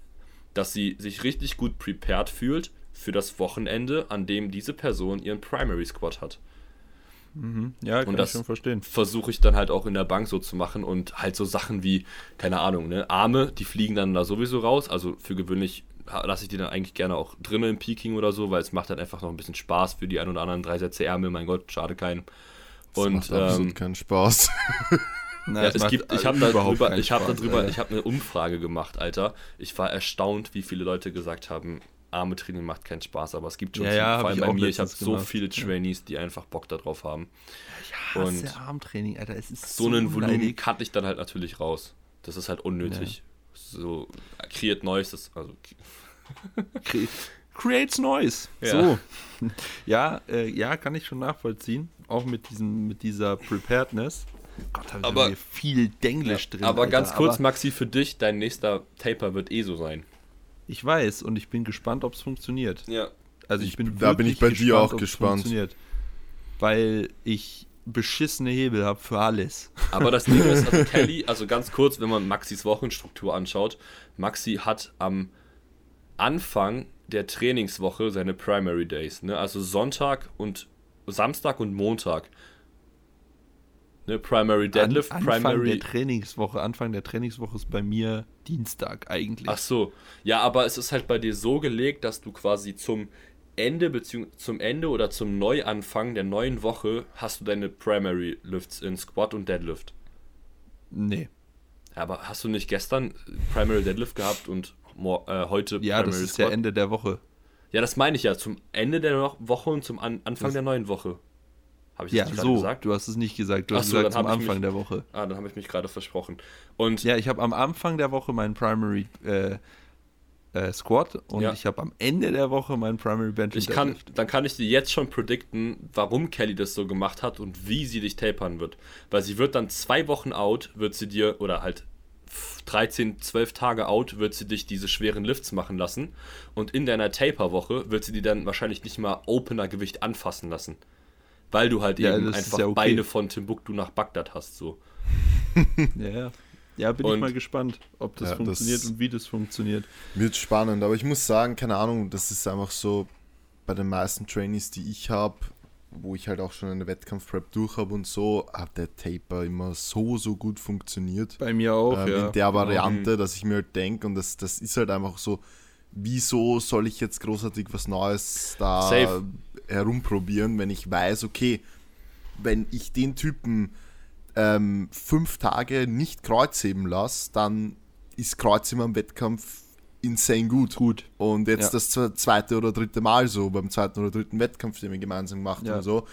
dass sie sich richtig gut prepared fühlt für das Wochenende, an dem diese Person ihren Primary Squat hat. Ja, kann und ich das- schon verstehen. Versuche ich dann halt auch in der Bank so zu machen und halt so Sachen wie, keine Ahnung, ne, Arme, die fliegen dann da sowieso raus. Also für gewöhnlich lasse ich die dann eigentlich gerne auch drinnen im Peaking oder so, weil es macht dann einfach noch ein bisschen Spaß für die ein oder anderen drei Sätze Ärmel, mein Gott, schade keinen. Das Und macht absolut ähm, keinen Spaß. Na, ja, es gibt, ich äh, habe darüber, ich habe Spaß, darüber, Alter. ich habe eine Umfrage gemacht, Alter. Ich war erstaunt, wie viele Leute gesagt haben, Arme Training macht keinen Spaß, aber es gibt schon Ja, ja, vor allem bei mir, ich habe so viele Trainees, die einfach Bock darauf haben. Ich hasse und Armtraining, Alter. Es ist So so, einen Volumen cutte ich dann halt natürlich raus. Das ist halt unnötig. So kreiert Neues, das, also Cre creates Noise. Ja. So. Ja, äh, ja, kann ich schon nachvollziehen. Auch mit diesem, mit dieser Preparedness. Gott, hab Aber- hier viel Denglisch drin. aber Alter. ganz kurz, Aber Maxi, für dich, dein nächster Taper wird eh so sein. Ich weiß und ich bin gespannt, ob es funktioniert. Ja. Also ich bin da bin ich bei dir auch gespannt. Funktioniert. Weil ich beschissene Hebel habe für alles. Aber das Ding ist, also Kelly, also ganz kurz, wenn man Maxis Wochenstruktur anschaut, Maxi hat am Anfang der Trainingswoche seine Primary Days, ne? Also Sonntag und Samstag und Montag. Ne, Primary Deadlift, An, Anfang Primary. der Trainingswoche. Anfang der Trainingswoche ist bei mir Dienstag eigentlich. Ach so. Ja, aber es ist halt bei dir so gelegt, dass du quasi zum Ende beziehungsweise zum Ende oder zum Neuanfang der neuen Woche hast du deine Primary Lifts in Squat und Deadlift. Nee. Aber hast du nicht gestern Primary Deadlift gehabt und äh, heute Ja, das ist ja Ende der Woche. Ja, das meine ich ja. Zum Ende der Wo- Woche und zum An Anfang Das- der neuen Woche. Habe ich Ja, das so. gesagt? Du hast es nicht gesagt. Du Ach hast so, gesagt ich Anfang mich- der Woche. Ah, dann habe ich mich gerade versprochen. Und Ja, ich habe am Anfang der Woche meinen Primary äh, äh, Squat und Ja. ich habe am Ende der Woche meinen Primary Bench ich kann, dann kann ich dir jetzt schon predikten, warum Kelly das so gemacht hat und wie sie dich tapern wird. Weil sie wird dann zwei Wochen out, wird sie dir, oder halt 13, 12 Tage out, wird sie dich diese schweren Lifts machen lassen. Und in deiner Taper-Woche wird sie dir dann wahrscheinlich nicht mal Opener-Gewicht anfassen lassen. Weil du halt Ja, eben das einfach ja okay. Beine von Timbuktu nach Bagdad hast. So. Ja, ja. Ja, bin ich Und- mal gespannt, ob das Ja, das- funktioniert und wie das funktioniert. Wird spannend, aber ich muss sagen, keine Ahnung, das ist einfach so bei den meisten Trainees, die ich habe, wo ich halt auch schon eine Wettkampfprep durch habe und so, hat der Taper immer so, so gut funktioniert. Bei mir auch, ähm, ja. in der Genau. Variante, dass ich mir halt denke, und das, das ist halt einfach so, wieso soll ich jetzt großartig was Neues da Safe. Herumprobieren, wenn ich weiß, okay, wenn ich den Typen ähm, fünf Tage nicht Kreuzheben lasse, dann ist Kreuzheben am Wettkampf insane gut. Gut. Und jetzt Ja. das zwe- zweite oder dritte Mal so, beim zweiten oder dritten Wettkampf, den wir gemeinsam gemacht Ja. haben, so,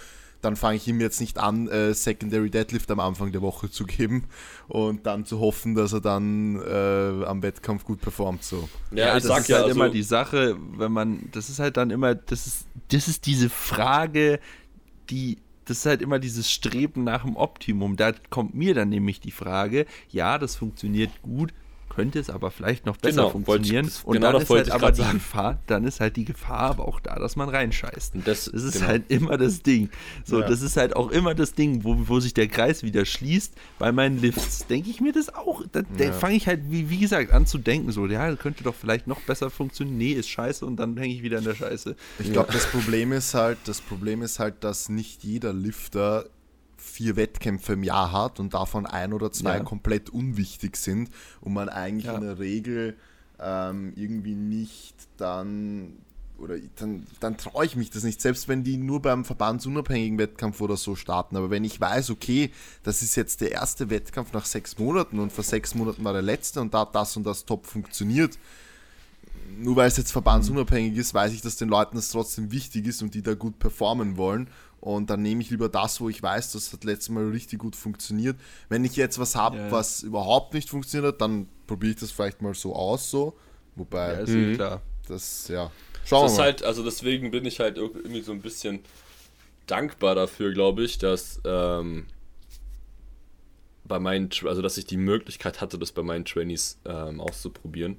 dann fange ich ihm jetzt nicht an, äh, Secondary Deadlift am Anfang der Woche zu geben und dann zu hoffen, dass er dann äh, am Wettkampf gut performt. So. Ja, ich das sag ist ja, halt also, immer die Sache, wenn man, das ist halt dann immer, das ist, das ist diese Frage, die, das ist halt immer dieses Streben nach dem Optimum. Da kommt mir dann nämlich die Frage, ja, das funktioniert gut, könnte es aber vielleicht noch besser Genau, wollte ich- funktionieren. das- und genau dann das ist wollte halt ich aber die sagen. Gefahr, dann ist halt die Gefahr aber auch da, dass man reinscheißt. Und das- das ist genau. halt immer das Ding. So, Ja. das ist halt auch immer das Ding, wo, wo sich der Kreis wieder schließt. Bei meinen Lifts denke ich mir das auch. Da, da Ja. fange ich halt, wie, wie gesagt, an zu denken. So, ja, könnte doch vielleicht noch besser funktionieren. Nee, ist scheiße und dann hänge ich wieder in der Scheiße. Ich glaube, das Problem ist halt, das Problem ist halt, dass nicht jeder Lifter vier Wettkämpfe im Jahr hat und davon ein oder zwei Ja. komplett unwichtig sind und man eigentlich Ja. in der Regel ähm, irgendwie nicht dann oder dann, dann traue ich mich das nicht, selbst wenn die nur beim verbandsunabhängigen Wettkampf oder so starten. Aber wenn ich weiß, okay, das ist jetzt der erste Wettkampf nach sechs Monaten und vor sechs Monaten war der letzte und da hat das und das top funktioniert, nur weil es jetzt verbandsunabhängig ist, weiß ich, dass den Leuten das trotzdem wichtig ist und die da gut performen wollen. Und dann nehme ich lieber das, wo ich weiß, das hat letztes Mal richtig gut funktioniert. Wenn ich jetzt was habe, Ja. was überhaupt nicht funktioniert hat, dann probiere ich das vielleicht mal so aus, so. Wobei, Ja, ist eh klar. das, ja. Schauen Das wir mal. halt, also deswegen bin ich halt irgendwie so ein bisschen dankbar dafür, glaube ich, dass ähm, bei meinen, also dass ich die Möglichkeit hatte, das bei meinen Trainees ähm, auszuprobieren.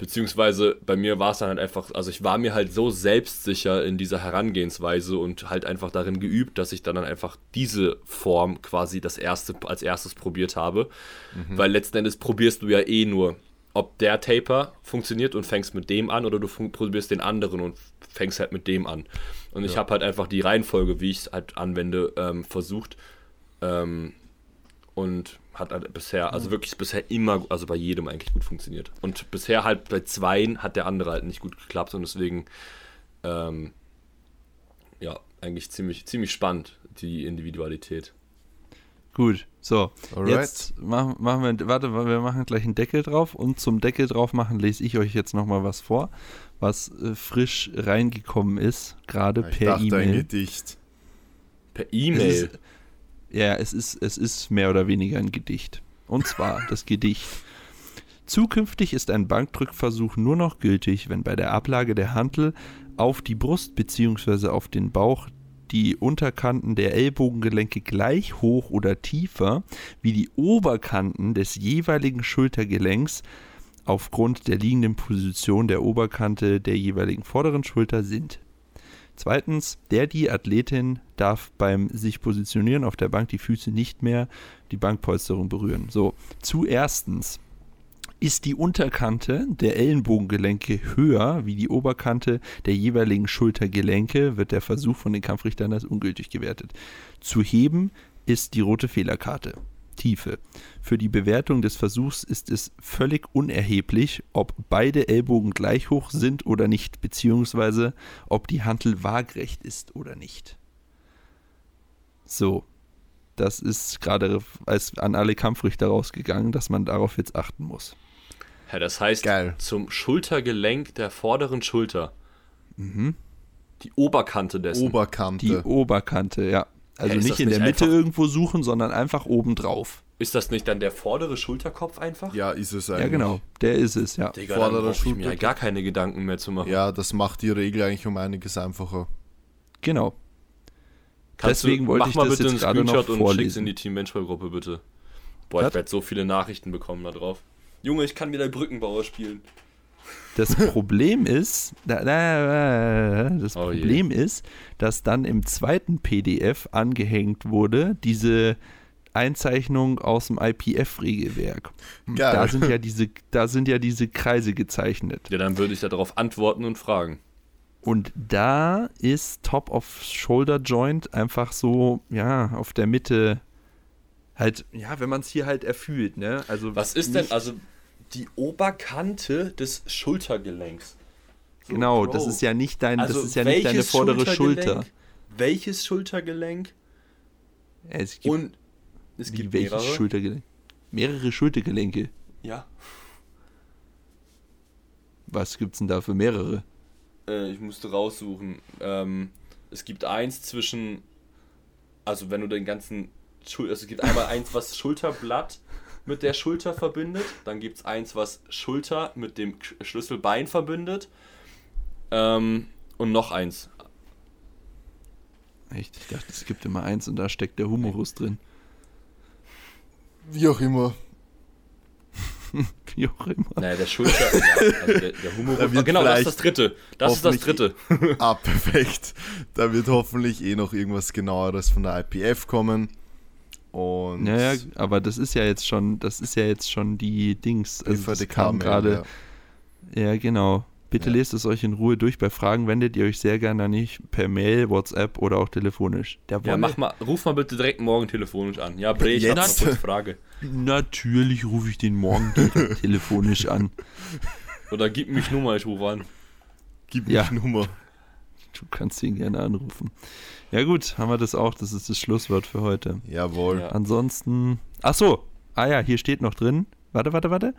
Beziehungsweise bei mir war es dann halt einfach, also ich war mir halt so selbstsicher in dieser Herangehensweise und halt einfach darin geübt, dass ich dann, dann einfach diese Form quasi das erste, als erstes probiert habe. Weil letzten Endes probierst du ja eh nur, ob der Taper funktioniert und fängst mit dem an oder du probierst den anderen und fängst halt mit dem an. Und ich habe halt einfach die Reihenfolge, wie ich es halt anwende, ähm, versucht. Ähm, und hat halt bisher, also wirklich bisher immer, also bei jedem eigentlich gut funktioniert. Und bisher halt bei zweien hat der andere halt nicht gut geklappt und deswegen, ähm, ja, eigentlich ziemlich, ziemlich spannend, die Individualität. Gut, so. Alright. Jetzt machen, machen wir, warte, wir machen gleich einen Deckel drauf und zum Deckel drauf machen lese ich euch jetzt nochmal was vor, was äh, frisch reingekommen ist, gerade ich per dachte ein E-Mail. Gedicht. Per E-Mail. Ja, es ist, es ist mehr oder weniger ein Gedicht. Und zwar das Gedicht. Zukünftig ist ein Bankdrückversuch nur noch gültig, wenn bei der Ablage der Hantel auf die Brust bzw. auf den Bauch die Unterkanten der Ellbogengelenke gleich hoch oder tiefer wie die Oberkanten des jeweiligen Schultergelenks aufgrund der liegenden Position der Oberkante der jeweiligen vorderen Schulter sind. Zweitens, der die Athletin darf beim sich positionieren auf der Bank die Füße nicht mehr die Bankpolsterung berühren. So, zuerstens ist die Unterkante der Ellenbogengelenke höher wie die Oberkante der jeweiligen Schultergelenke, wird der Versuch von den Kampfrichtern als ungültig gewertet. Zu heben ist die rote Fehlerkarte. Tiefe. Für die Bewertung des Versuchs ist es völlig unerheblich, ob beide Ellbogen gleich hoch sind oder nicht, beziehungsweise ob die Hantel waagrecht ist oder nicht. So, das ist gerade als an alle Kampfrichter rausgegangen, dass man darauf jetzt achten muss. Ja, das heißt, Geil. zum Schultergelenk der vorderen Schulter. Die Oberkante dessen. Oberkante. Die Oberkante, ja. Also ist nicht in der nicht Mitte irgendwo suchen, sondern einfach oben drauf. ist das nicht dann der vordere Schulterkopf einfach? ja, ist es eigentlich. Ja, genau. Der ist es, ja. Digga, Vorderer brauch ich mir ja Schulterkopf. gar keine Gedanken mehr zu machen. Ja, das macht die Regel eigentlich um einiges einfacher. Genau. Kannst Deswegen du, wollte mach ich mal das bitte jetzt einen gerade noch Screenshot und schick's vorlesen. in die Team Benchball Gruppe bitte. Boah, Was? ich werde so viele Nachrichten bekommen da drauf. Junge, ich kann wieder Brückenbauer spielen. Das Problem ist, da, da, das Oh. Problem ist, dass dann im zweiten PDF angehängt wurde diese Einzeichnung aus dem IPF-Regelwerk. Da sind ja diese, da sind ja diese Kreise gezeichnet. Ja, dann würde ich darauf antworten und fragen. Und da ist Top of Shoulder Joint einfach so, ja, auf der Mitte halt, ja, wenn man es hier halt erfühlt, ne? Also Was ist denn, also die Oberkante des Schultergelenks? So, Genau, Bro. das ist ja nicht dein, Also das ist ja nicht deine vordere Schulter. Welches Schultergelenk? Es gibt, Und es gibt welches mehrere. Schultergelenk? Mehrere Schultergelenke. ja. Was gibt's denn da für mehrere? Äh, ich musste raussuchen. Ähm, es gibt eins zwischen, also wenn du den ganzen, Schul also es gibt einmal eins, was Schulterblatt mit der Schulter verbindet, dann gibt es eins, was Schulter mit dem Sch- Schlüsselbein verbindet ähm, und noch eins. Echt, ich dachte, es gibt immer eins und da steckt der Humorus drin. Wie auch immer. Wie auch immer. Naja, der Schulter, ja, also der, der Humor. Da wird genau, das ist das dritte. Das ist das dritte. Ah, perfekt. Da wird hoffentlich eh noch irgendwas genaueres von der IPF kommen. Und Ja, ja, aber das ist ja jetzt schon, das ist ja jetzt schon die Dings. Also das kam gerade. ja. Ja, genau. Bitte Ja. lest es euch in Ruhe durch. Bei Fragen wendet ihr euch sehr gerne an mich per Mail, WhatsApp oder auch telefonisch. Der Ja, mach mal, ruf mal bitte direkt morgen telefonisch an. Ja, Bre, ich hab noch Jetzt? eine Frage. Natürlich rufe ich den morgen direkt telefonisch an. Oder gib mich Nummer, ich rufe an. Gib mir Ja. die Nummer. Du kannst ihn gerne anrufen. Ja gut, haben wir das auch. Das ist das Schlusswort für heute. Jawohl. Ja. Ansonsten. Ach so. Ah ja, hier steht noch drin. Warte, warte, warte.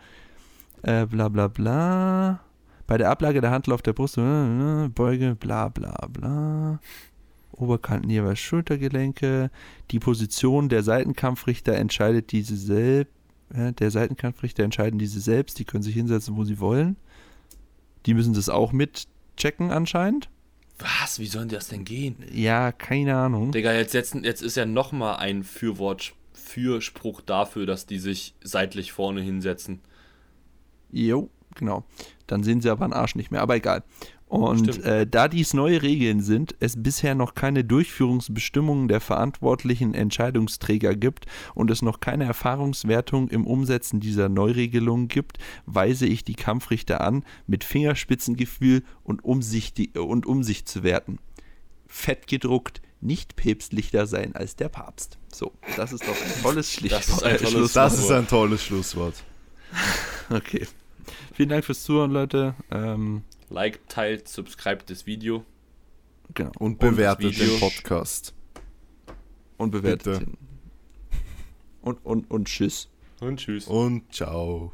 Äh, bla bla bla. Bei der Ablage der Handel auf der Brust, äh, Beuge, bla bla bla. Oberkanten jeweils Schultergelenke. Die Position der Seitenkampfrichter entscheidet diese selbst. Äh, der Seitenkampfrichter entscheiden diese selbst. Die können sich hinsetzen, wo sie wollen. Die müssen das auch mitchecken anscheinend. Was? Wie sollen das denn gehen? Ja, keine Ahnung. Digga, jetzt, jetzt, jetzt ist ja nochmal ein Fürwort, Fürspruch dafür, dass die sich seitlich vorne hinsetzen. Jo, genau. Dann sehen sie aber einen Arsch nicht mehr, aber egal. Und äh, da dies neue Regeln sind, es bisher noch keine Durchführungsbestimmungen der verantwortlichen Entscheidungsträger gibt und es noch keine Erfahrungswertung im Umsetzen dieser Neuregelungen gibt, weise ich die Kampfrichter an, mit Fingerspitzengefühl und Umsicht, und Umsicht zu werten. Fett gedruckt, nicht päpstlicher sein als der Papst. So, das ist doch ein tolles Das ist ein tolles Schlusswort. Das ist ein tolles Schlusswort. Okay. Vielen Dank fürs Zuhören, Leute. Ähm, Like, teilt, subscribe das Video. genau. Und bewertet Video. den Podcast. Und bewertet bitte. ihn. Und, und, und tschüss. Und tschüss. Und ciao.